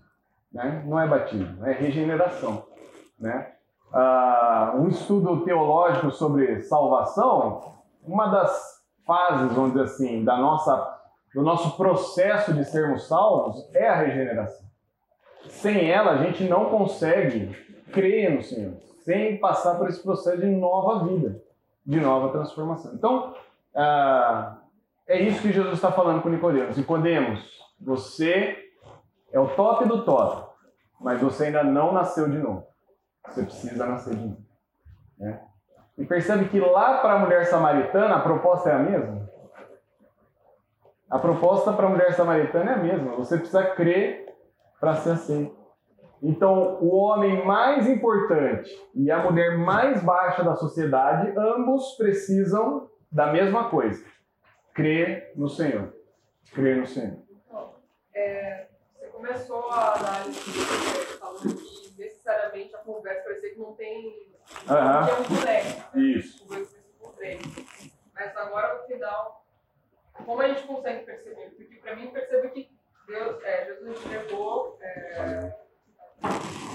Né? Não é batismo, é regeneração. Né? Ah, um estudo teológico sobre salvação, uma das fases, vamos dizer assim, da nossa, do nosso processo de sermos salvos é a regeneração. Sem ela, a gente não consegue crer no Senhor sem passar por esse processo de nova vida, de nova transformação. Então, ah, é isso que Jesus está falando com Nicodemos. Nicodemos, você é o top do top, mas você ainda não nasceu de novo. Você precisa nascer de novo. Né? E percebe que lá para a mulher samaritana a proposta é a mesma? A proposta para a mulher samaritana é a mesma. Você precisa crer para ser aceito. Então, o homem mais importante e a mulher mais baixa da sociedade, ambos precisam da mesma coisa: crer no Senhor. Crer no Senhor. É, você começou a análise falando que necessariamente a conversa parecia que não tem. Que é um boneco. Isso. Mas agora no final, como a gente consegue perceber? Porque para mim percebo que Deus, é, Jesus enxergou, é,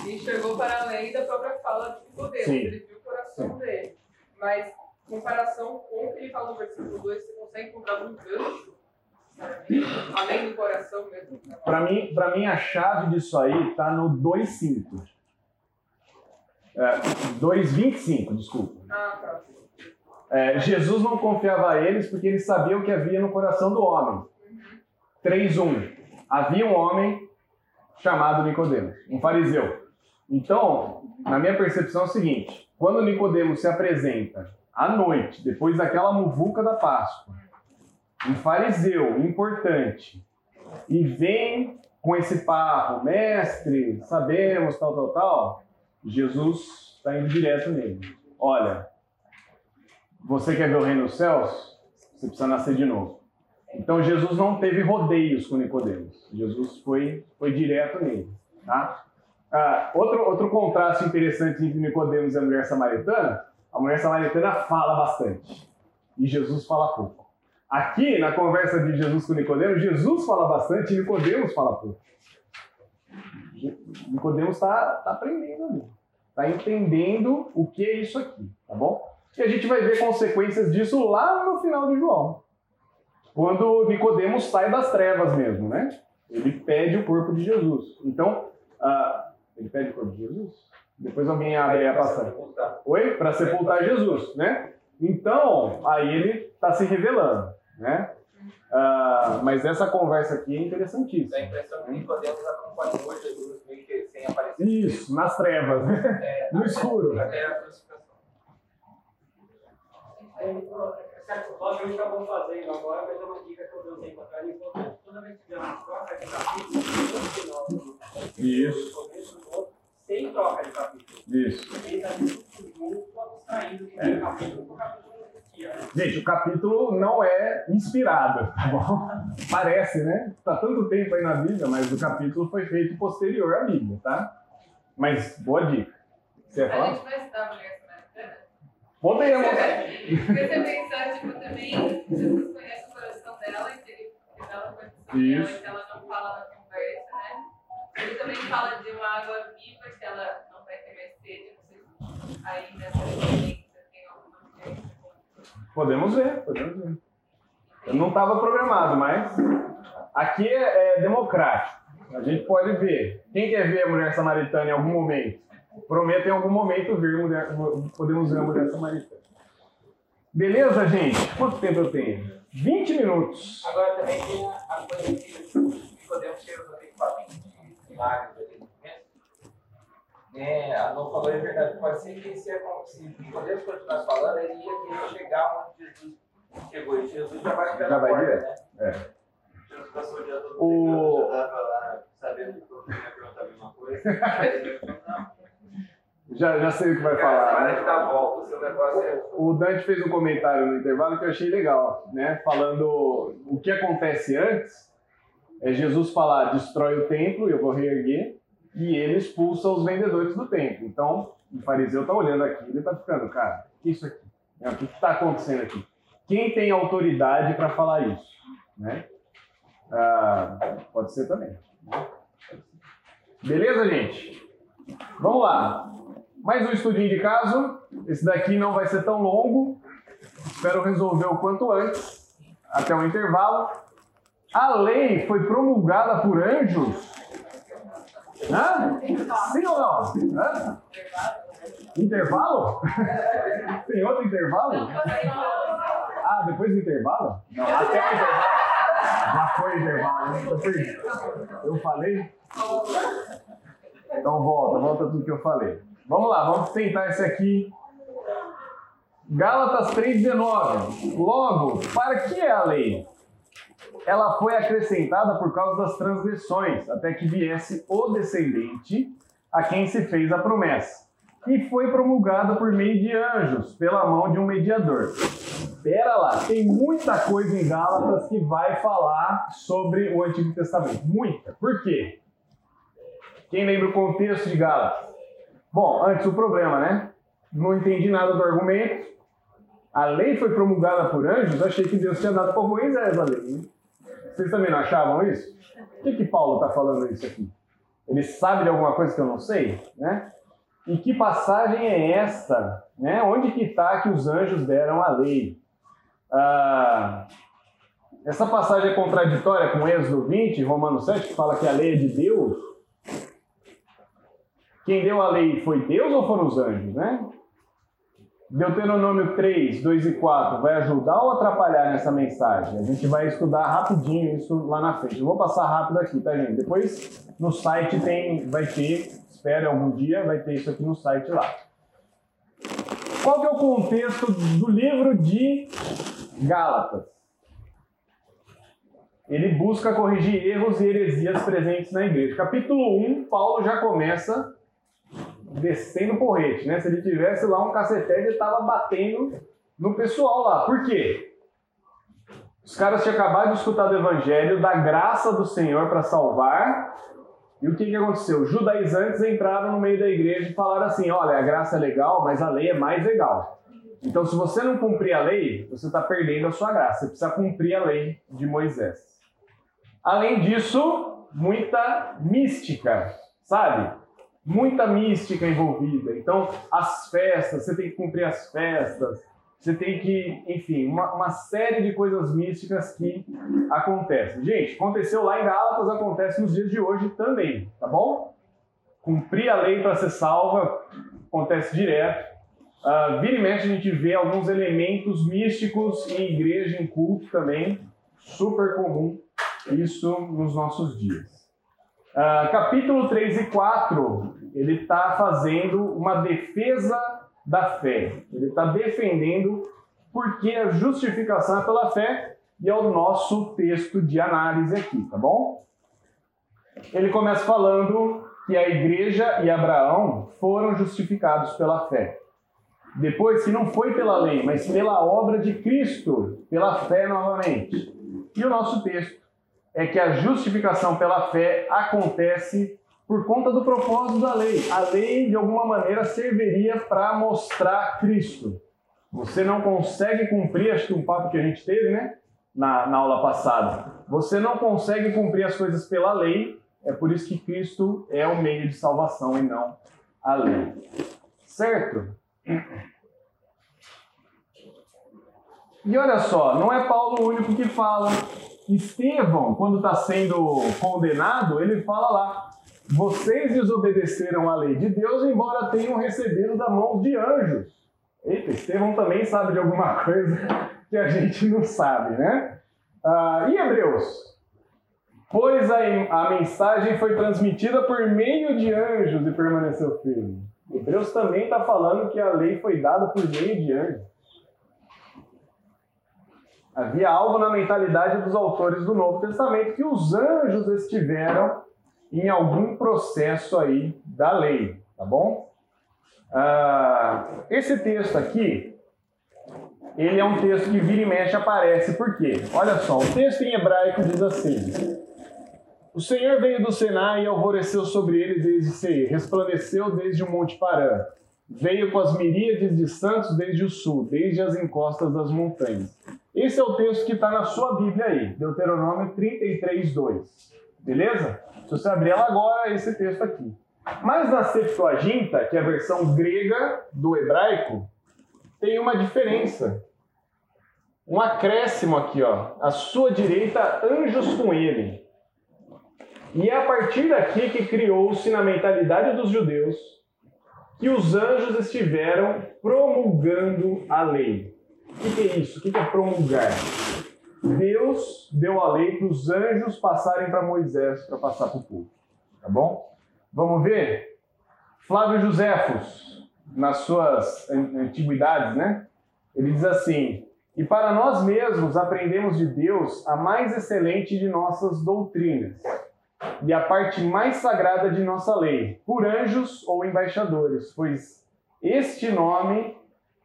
enxergou para além da própria fala de Nicodemo. Sim. Ele viu o coração dele. Mas, em comparação com o que ele fala no versículo 2, você consegue encontrar um gancho, além do coração mesmo. Para mim, para mim, a chave disso aí está no 2,5. É, 2,25, desculpa. Ah, tá. É, Jesus não confiava a eles porque ele sabia o que havia no coração do homem. 3.1. Havia um homem chamado Nicodemos, um fariseu. Então, na minha percepção é o seguinte: quando Nicodemos se apresenta à noite, depois daquela muvuca da Páscoa, um fariseu importante, e vem com esse papo, mestre, sabemos, tal, tal, tal, Jesus está indo direto nele. Olha, você quer ver o reino dos céus? Você precisa nascer de novo. Então Jesus não teve rodeios com Nicodemos. Jesus foi, foi direto nele. Tá? Ah, outro, outro contraste interessante entre Nicodemos e a mulher samaritana, a mulher samaritana fala bastante e Jesus fala pouco. Aqui, na conversa de Jesus com Nicodemos, Jesus fala bastante e Nicodemos fala pouco. Nicodemos está tá aprendendo. Está entendendo o que é isso aqui, tá bom? E a gente vai ver consequências disso lá no final de João. Quando Nicodemos sai das trevas mesmo, né? Ele pede o corpo de Jesus. Então, ah, ele pede o corpo de Jesus? Depois alguém abre aí a passagem. Oi? Para sepultar Jesus, né? Então, aí ele está se revelando, né? Ah, mas essa conversa aqui é Dá a interessantíssima. impressão que Nicodemos acompanhou Jesus meio que sem aparecer. Isso, nas trevas, né? É, No escuro. Até a crucificação. Hoje acabamos fazendo agora, mas é uma dica que eu dei um tempo atrás, importante. Toda vez que tiver uma troca de capítulo, Isso. começo do outro, sem troca de capítulo. Isso. Tudo junto, abstraindo que tem capítulo por capítulo né? Gente, o capítulo não é inspirado, tá bom? Parece, né? Tá tanto tempo aí na Bíblia, mas o capítulo foi feito posterior à Bíblia, tá? Mas boa dica. Você ia A gente vai estudar mulher? Podemos. Porque você pensar, tipo, também, Jesus conhece o coração dela e ele revela o coração dela Isso. que ela não fala na conversa, né? Ele também fala de uma água viva que ela não vai ter mais sede, não sei se aí nessa referência tem alguma coisa. Podemos ver, podemos ver. Eu não estava programado, mas aqui é, é democrático. A gente pode ver. Quem quer ver a mulher samaritana em algum momento? Prometo em algum momento mulher, podemos ver a mulher samaritana. Beleza, gente? Quanto tempo eu tenho? 20 minutos. Agora também tem a, coisa que Nicodemos chega no equipamento de milagres ali no começo. É, a Não falou é verdade. Pode ser que se, se Nicodemos continuasse falando, ele ia querer chegar onde Jesus chegou. E Jesus já vai ficar Já vai porta, né? É. Jesus passou o dia todo O- já tava lá sabendo que mundo ia perguntar a mesma coisa. <laughs> Não, Já, já sei o que vai Cara, falar. na né? dar volta, seu negócio é. O Dante fez um comentário no intervalo que eu achei legal, né? Falando o que acontece antes é Jesus falar destrói o templo, eu vou reerguer, e ele expulsa os vendedores do templo. Então, o fariseu tá olhando aqui, ele tá ficando, cara, que é isso aqui? Né? O que está acontecendo aqui? Quem tem autoridade para falar isso? Né? Ah, pode ser também. né? Beleza, gente? Vamos lá. Mais um estudinho de caso. Esse daqui não vai ser tão longo. Espero resolver o quanto antes, até o intervalo. A lei foi promulgada por anjos? Hã? Sim ou não? Hã? Intervalo? <laughs> Tem outro intervalo? Ah, depois do intervalo? Não, até o intervalo. Já foi o intervalo, né? Eu falei? Então volta, volta tudo que eu falei. Vamos lá, vamos tentar esse aqui. Gálatas 3,19. Logo, para que é a lei? Ela foi acrescentada por causa das transgressões, até que viesse o descendente a quem se fez a promessa. E foi promulgada por meio de anjos, pela mão de um mediador. Pera lá, tem muita coisa em Gálatas que vai falar sobre o Antigo Testamento. Muita. Por quê? Quem lembra o contexto de Gálatas? Bom, antes o problema, né? Não entendi nada do argumento. A lei foi promulgada por anjos, achei que Deus tinha dado para Moisés a lei. né? Vocês também não achavam isso? Por que, que Paulo está falando isso aqui? Ele sabe de alguma coisa que eu não sei? Né? E que passagem é esta? Né? Onde que está que os anjos deram a lei? Ah, essa passagem é contraditória com Êxodo 20, Romanos 7, que fala que a lei é de Deus. Quem deu a lei foi Deus ou foram os anjos, né? Deuteronômio 3, 2 e 4 vai ajudar ou atrapalhar nessa mensagem? A gente vai estudar rapidinho isso lá na frente. Eu vou passar rápido aqui, tá, gente? Depois no site tem, vai ter, espere algum dia, vai ter isso aqui no site lá. Qual que é o contexto do livro de Gálatas? ele busca corrigir erros e heresias presentes na igreja. Capítulo 1, Paulo já começa descendo porrete, né? Se ele tivesse lá um cacetete, ele estava batendo no pessoal lá. Por quê? Os caras tinham acabado de escutar do evangelho, da graça do Senhor para salvar. E o que, que aconteceu? Os judaizantes entraram no meio da igreja e falaram assim: olha, a graça é legal, mas a lei é mais legal. Então, se você não cumprir a lei, você está perdendo a sua graça. Você precisa cumprir a lei de Moisés. Além disso, muita mística, sabe? Muita mística envolvida. Então, as festas, você tem que cumprir as festas, você tem que, enfim, uma, uma série de coisas místicas que acontecem. Gente, aconteceu lá em Gálatas, acontece nos dias de hoje também, tá bom? Cumprir a lei para ser salva acontece direto. Uh, vira e mexe a gente vê alguns elementos místicos em igreja, em culto também, super comum isso nos nossos dias. Uh, capítulo 3 e 4, ele está fazendo uma defesa da fé. Ele está defendendo porque a justificação é pela fé e é o nosso texto de análise aqui, tá bom? Ele começa falando que a igreja e Abraão foram justificados pela fé. Depois que não foi pela lei, mas pela obra de Cristo, pela fé novamente. E o nosso texto é que a justificação pela fé acontece por conta do propósito da lei. A lei, de alguma maneira, serviria para mostrar Cristo. Você não consegue cumprir, acho que um papo que a gente teve, né? Na, na aula passada. Você não consegue cumprir as coisas pela lei, é por isso que Cristo é o meio de salvação e não a lei. Certo? E olha só, não é Paulo o único que fala. Estevão, quando está sendo condenado, ele fala lá: vocês desobedeceram a lei de Deus, embora tenham recebido da mão de anjos. Eita, Estevão também sabe de alguma <laughs> coisa que a gente não sabe, né? Ah, e Hebreus? Pois a, a mensagem foi transmitida por meio de anjos e permaneceu firme. Hebreus também está falando que a lei foi dada por meio de anjos. Havia algo na mentalidade dos autores do Novo Testamento que os anjos estiveram em algum processo aí da lei, tá bom? Ah, esse texto aqui, ele é um texto que vira e mexe aparece, por quê? Olha só, o texto em hebraico diz assim: O Senhor veio do Sinai e alvoreceu sobre ele desde Seir, resplandeceu desde o Monte Parã, veio com as miríades de santos desde o sul, desde as encostas das montanhas. Esse é o texto que está na sua Bíblia aí, Deuteronômio 33, 2. Beleza? Se você abrir ela agora, é esse texto aqui. Mas na Septuaginta, que é a versão grega do hebraico, tem uma diferença. Um acréscimo aqui, ó. À sua direita, anjos com ele. E é a partir daqui que criou-se na mentalidade dos judeus que os anjos estiveram promulgando a lei. O que, é isso? O que é promulgar? Deus deu a lei para os anjos passarem para Moisés para passar para o povo. Tá bom? Vamos ver? Flávio Josefos, nas suas antiguidades, né? Ele diz assim: E para nós mesmos aprendemos de Deus a mais excelente de nossas doutrinas e a parte mais sagrada de nossa lei, por anjos ou embaixadores, pois este nome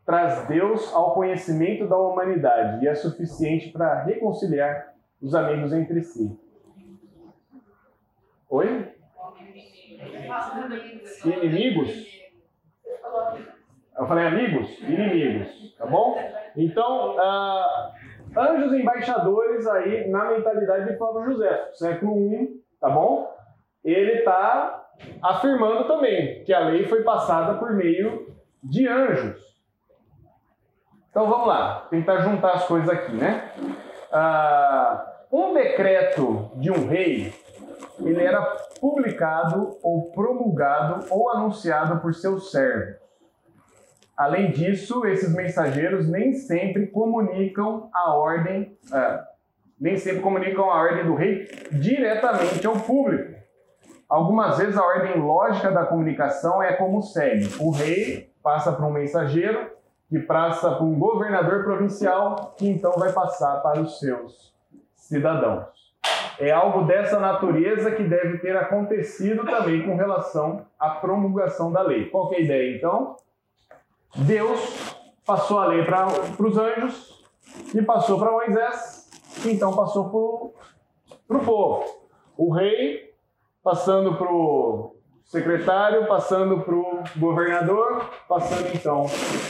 traz Deus ao conhecimento da humanidade e é suficiente para reconciliar os amigos entre si. Oi? Inimigos? Eu falei amigos? Inimigos, tá bom? Então, uh, anjos embaixadores aí na mentalidade de Flávio José, século I, tá bom? Ele está afirmando também que a lei foi passada por meio de anjos. Então vamos lá, tentar juntar as coisas aqui, né? Ah, um decreto de um rei, ele era publicado ou promulgado ou anunciado por seus servos. Além disso, esses mensageiros nem sempre comunicam a ordem, ah, nem sempre comunicam a ordem do rei diretamente ao público. Algumas vezes a ordem lógica da comunicação é como segue: o rei passa para um mensageiro que passa para um governador provincial, que então vai passar para os seus cidadãos. é algo dessa natureza que deve ter acontecido também com relação à promulgação da lei. Qual é a ideia, então? Deus passou a lei para os anjos e passou para Moisés, que então passou para o povo. O rei passando para o secretário, passando para o governador, passando então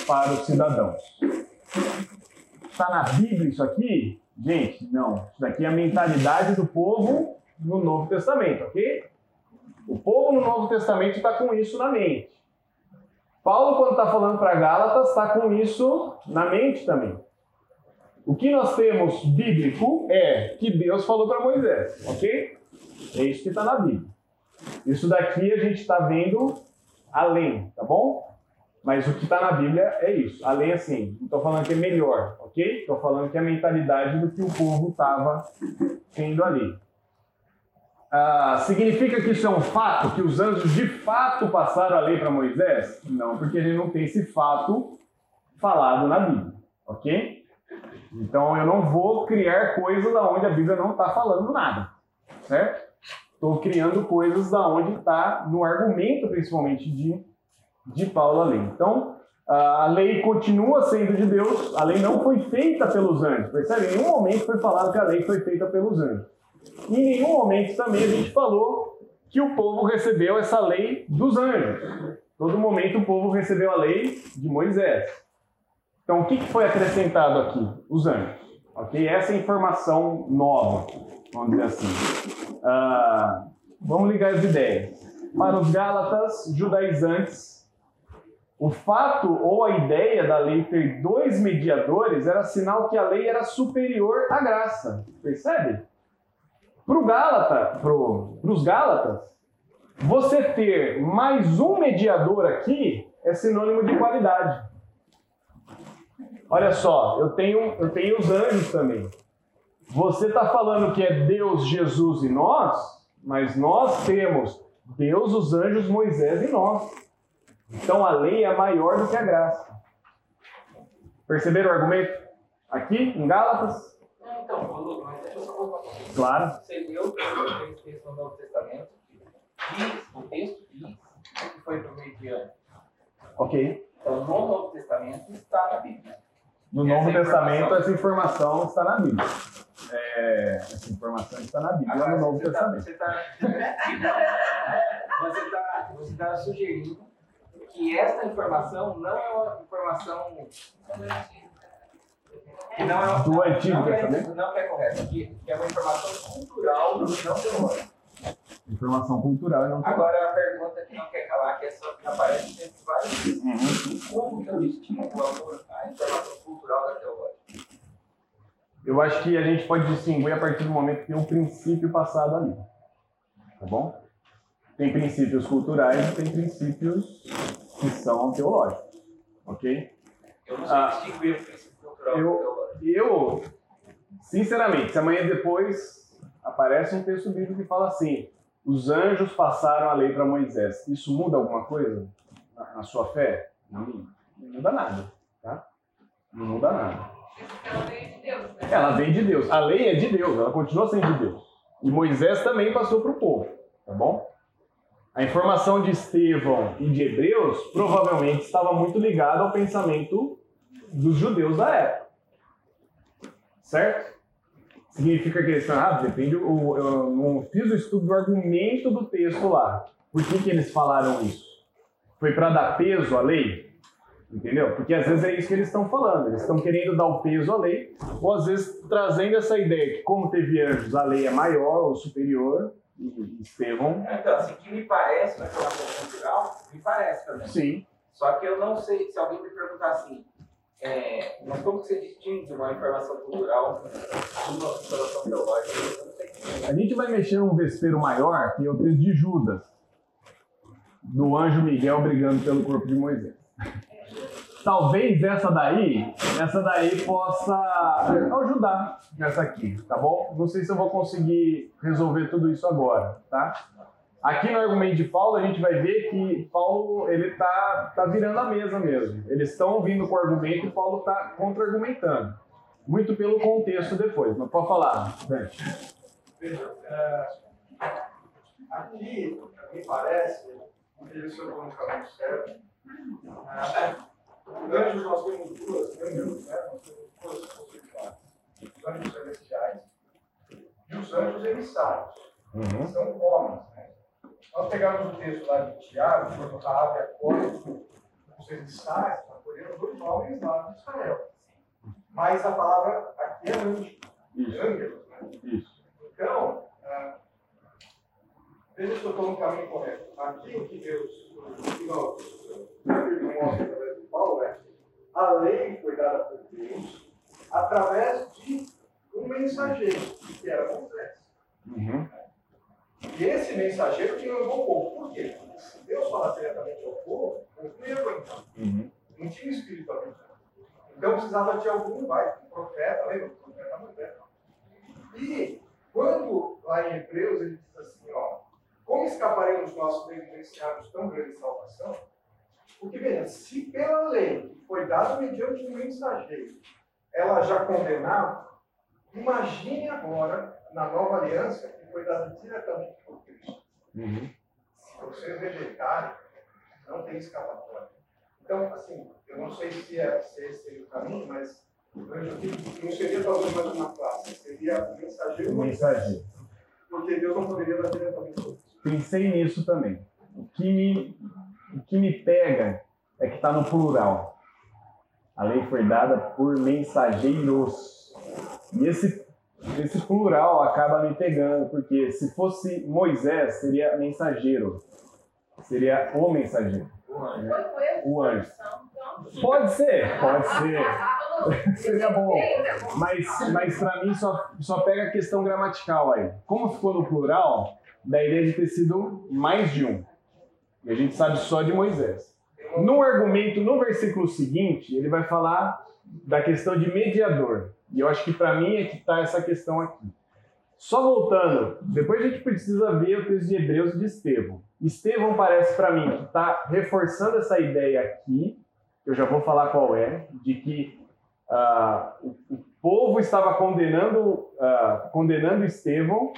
para os cidadãos. Está na Bíblia isso aqui? Gente, não. Isso daqui é a mentalidade do povo no Novo Testamento, ok? O povo no Novo Testamento está com isso na mente. Paulo, quando está falando para Gálatas, está com isso na mente também. O que nós temos bíblico é que Deus falou para Moisés, ok? É isso que está na Bíblia. Isso daqui a gente está vendo além, tá bom? Mas o que está na Bíblia é isso. Além assim, não estou falando que é melhor, ok? Estou falando que é a mentalidade do que o povo estava tendo ali. Ah, significa que isso é um fato? Que os anjos de fato passaram a lei para Moisés? Não, porque gente não tem esse fato falado na Bíblia, ok? Então eu não vou criar coisas onde a Bíblia não está falando nada, certo? Estou criando coisas da onde está no argumento, principalmente de, de Paulo a lei. Então a lei continua sendo de Deus, a lei não foi feita pelos anjos, percebe? Em nenhum momento foi falado que a lei foi feita pelos anjos. Em nenhum momento também a gente falou que o povo recebeu essa lei dos anjos. Todo momento o povo recebeu a lei de Moisés. Então o que foi acrescentado aqui? Os anjos. Ok? Essa é a informação nova, vamos dizer assim. Ah, vamos ligar as ideias. Para os Gálatas judaizantes, o fato ou a ideia da lei ter dois mediadores era sinal que a lei era superior à graça. Percebe? Para Gálata, os Gálatas, você ter mais um mediador aqui é sinônimo de qualidade. Olha só, eu tenho, eu tenho os anjos também. Você está falando que é Deus, Jesus e nós, mas nós temos Deus, os anjos, Moisés e nós. Então a lei é maior do que a graça. Perceberam o argumento? Aqui, em Gálatas? Então, mas deixa eu só pouquinho. Claro. Você leu o texto no Novo Testamento, diz, o texto diz que foi por meio de anjos. Ok. Então, no Novo Testamento está na Bíblia. No Novo. Testamento, essa informação está na Bíblia. É, essa informação está na Bíblia Agora, no Novo você tá- Testamento. Você está <laughs> você tá, você tá sugerindo que essa informação não é uma informação que não é Do Antigo não é, Testamento? não é correta, que, que é uma informação cultural não teológica. Informação cultural e não Agora a pergunta que não quer calar, que é só que aparece dentro de vários textos. Uhum. Como que eu distingo a a informação cultural da teológica? Eu acho que a gente pode distinguir a partir do momento que tem um princípio passado ali. Tá bom? Tem princípios culturais e tem princípios que são teológicos. Ok? Eu não sei Ah, distinguir o princípio cultural eu- da teológica. Eu, sinceramente, se amanhã depois aparece um texto bíblico que fala assim: os anjos passaram a lei para Moisés. Isso muda alguma coisa na, na sua fé? Não, não muda nada, tá? Não muda nada. Ela veio de Deus, né? Ela vem de Deus. A lei é de Deus, ela continua sendo de Deus. E Moisés também passou para o povo, tá bom? A informação de Estevão e de Hebreus provavelmente estava muito ligada ao pensamento dos judeus da época. Certo? Significa que eles falam, ah, depende, o- eu não fiz o estudo do argumento do texto lá. Por que, que eles falaram isso? Foi para dar peso à lei? Entendeu? Porque às vezes é isso que eles estão falando. Eles estão querendo dar o peso à lei, ou às vezes trazendo essa ideia que, como teve anjos, a lei é maior ou superior, e Estevão, Então, assim, que me parece uma informação cultural, me parece também. sim. Só que eu não sei se alguém me perguntar assim, é, mas como você distingue uma informação cultural de uma informação teológica? A gente vai mexer num vespeiro maior, que é o texto de Judas, do anjo Miguel brigando pelo corpo de Moisés. Talvez essa daí, essa daí possa ajudar nessa aqui, tá bom? Não sei se eu vou conseguir resolver tudo isso agora, tá? Aqui no argumento de Paulo, a gente vai ver que Paulo ele tá, tá virando a mesa mesmo. Eles estão vindo com o argumento e Paulo tá contra-argumentando. Muito pelo contexto depois, mas pode falar. Veja, é, aqui, me parece, chegou no caminho certo. É, anjos nós temos duas, anjos, né? Nós temos duas possibilidades. Os anjos celestiais e os anjos emissários. Uhum. São homens. Né? Nós pegamos o texto lá de Tiago, quando Raab acorda os emissários, acolheram dois homens lá de Israel. Mas a palavra aqui é anjo, ângelos. Né? Isso. Então, ah, veja se eu estou no caminho correto. Aqui o que Deus, o que nós, mostra através de Paulo é a lei foi dada por Deus através de um mensageiro, que era Moisés. Uhum. E esse mensageiro tinha um bom povo. Por quê? Porque se Deus fala diretamente ao povo, o povo ia aguentar. Uhum. Não tinha espírito abençoado. Então precisava de algum vai, um profeta, lembra? O profeta Moisés. E quando lá em Hebreus ele diz assim, ó, como escaparemos nós negligenciados tão grande salvação? Porque, veja, se pela lei que foi dada mediante um mensageiro, ela já condenava, imagine agora, na nova aliança, que foi dada diretamente por Cristo. Uhum. Se você rejeitar, não tem escapatória. Então, assim, eu não sei se, é, se esse seria o caminho, mas eu que não seria talvez mais uma classe, seria o mensageiro, O mensageiro. porque Deus não poderia dar diretamente por. Pensei nisso também. O que me, o que me pega é que está no plural. A lei foi dada por mensageiros. E esse, esse plural acaba me pegando, porque se fosse Moisés, seria mensageiro. Seria o mensageiro. Com ele. O anjo. Pode ser, pode ser. <laughs> Seria bom. Mas, mas para mim só, só pega a questão gramatical aí. Como ficou no plural, da ideia de ter sido mais de um. E a gente sabe só de Moisés. No argumento, no versículo seguinte, ele vai falar da questão de mediador. E eu acho que para mim é que está essa questão aqui. Só voltando, depois a gente precisa ver o texto de Hebreus de Estevão. Estevão parece para mim que está reforçando essa ideia aqui, eu já vou falar qual é, de que ah, o, povo estava condenando, ah, condenando Estevão,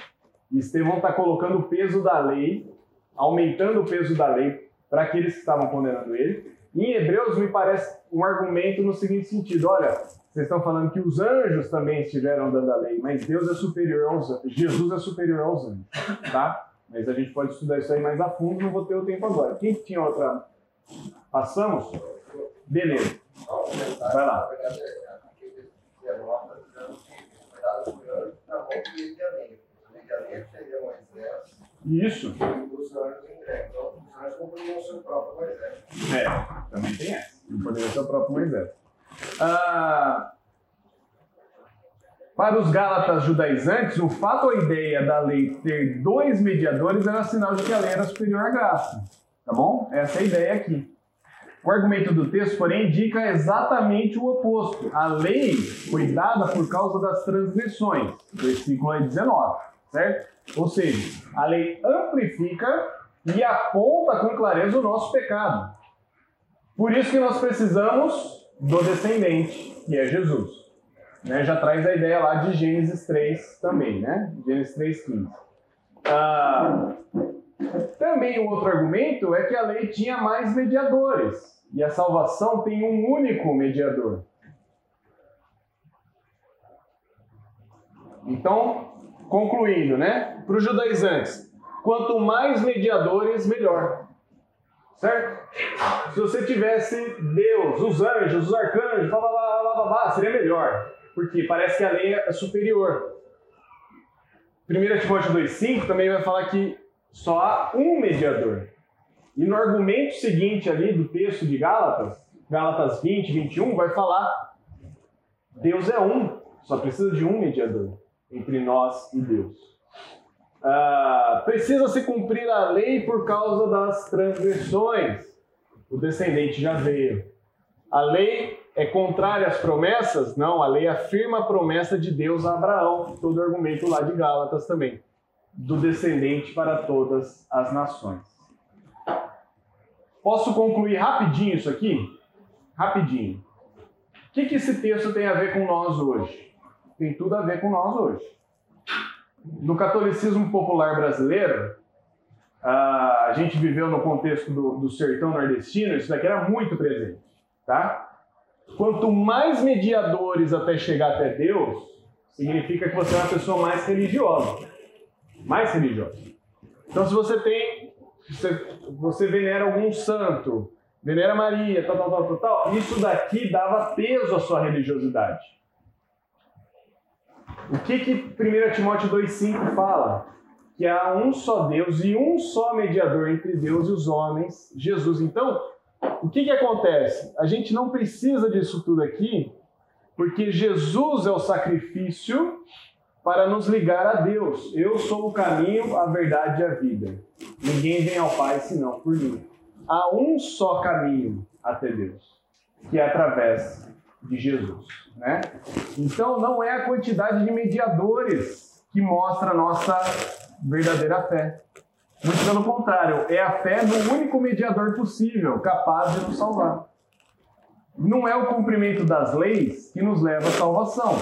e Estevão está colocando o peso da lei, aumentando o peso da lei para aqueles que estavam condenando ele. E em Hebreus me parece um argumento no seguinte sentido: olha, vocês estão falando que os anjos também estiveram dando a lei, mas Deus é superior aos anjos, Jesus é superior aos anjos, tá? Mas a gente pode estudar isso aí mais a fundo, não vou ter o tempo agora. Quem tinha outra? Passamos? Beleza. Vai lá. Isso. É, também tem essa. Não poderia ser o próprio Moisés. Ah, para os Gálatas judaizantes, o fato ou a ideia da lei ter dois mediadores era sinal de que a lei era superior à graça. Tá bom? Essa é a ideia aqui. O argumento do texto, porém, indica exatamente o oposto. A lei foi dada por causa das transgressões. Versículo 19, certo? Ou seja, a lei amplifica e aponta com clareza o nosso pecado. Por isso que nós precisamos do descendente, que é Jesus. Né? Já traz a ideia lá de Gênesis 3 também, né? Gênesis 3,15. Ah, também o outro argumento é que a lei tinha mais mediadores. E a salvação tem um único mediador. Então, concluindo, né? Para os judaizantes, quanto mais mediadores, melhor. Certo? Se você tivesse Deus, os anjos, os arcanjos, blá, blá, blá, blá, blá, seria melhor. Porque parece que a lei é superior. 1 Timóteo 2,5 também vai falar que só há um mediador. E no argumento seguinte ali do texto de Gálatas, Gálatas 20, 21, vai falar Deus é um, só precisa de um mediador entre nós e Deus. Ah, precisa se cumprir a lei por causa das transgressões. O descendente já veio. A lei é contrária às promessas? Não, a lei afirma a promessa de Deus a Abraão, todo o argumento lá de Gálatas também, do descendente para todas as nações. Posso concluir rapidinho isso aqui? Rapidinho. O que, que esse texto tem a ver com nós hoje? Tem tudo a ver com nós hoje. No catolicismo popular brasileiro, a gente viveu no contexto do, do sertão nordestino, isso daqui era muito presente, tá? Quanto mais mediadores até chegar até Deus, significa que você é uma pessoa mais religiosa. Mais religiosa. Então, se você tem, você, você venera algum santo, venera Maria, tal, tal, tal, tal, tal, isso daqui dava peso à sua religiosidade. O que que 1 Timóteo 2,5 fala? Que há um só Deus e um só mediador entre Deus e os homens, Jesus. Então, o que que acontece? A gente não precisa disso tudo aqui, porque Jesus é o sacrifício para nos ligar a Deus. Eu sou o caminho, a verdade e a vida. Ninguém vem ao Pai senão por mim. Há um só caminho até Deus, que é através de Jesus, né? Então não é a quantidade de mediadores que mostra a nossa verdadeira fé. Muito pelo contrário, é a fé no único mediador possível, capaz de nos salvar. Não é o cumprimento das leis que nos leva à salvação.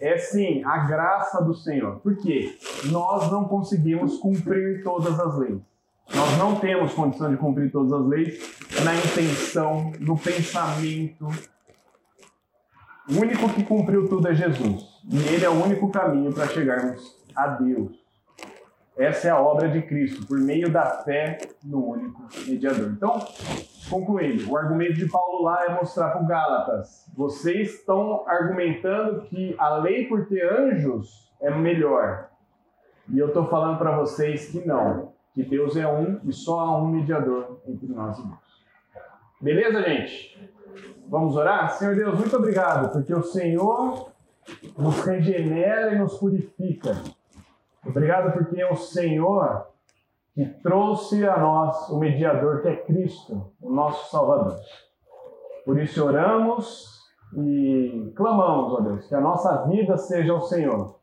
É sim a graça do Senhor. Por quê? Nós não conseguimos cumprir todas as leis. Nós não temos condição de cumprir todas as leis na intenção, no pensamento. O único que cumpriu tudo é Jesus. E ele é o único caminho para chegarmos a Deus. Essa é a obra de Cristo, por meio da fé no único mediador. Então, concluindo, o argumento de Paulo lá é mostrar para o Gálatas: vocês estão argumentando que a lei por ter anjos é melhor. E eu estou falando para vocês que não, que Deus é um e só há um mediador entre nós e Deus. Beleza, gente? Vamos orar? Senhor Deus, muito obrigado, porque o Senhor nos regenera e nos purifica. Obrigado porque é o Senhor que trouxe a nós o mediador que é Cristo, o nosso Salvador. Por isso oramos e clamamos, ó Deus, que a nossa vida seja o Senhor.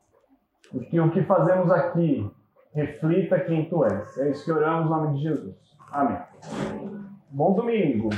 E que o que fazemos aqui reflita quem Tu és. É isso que oramos em nome de Jesus. Amém. Bom domingo.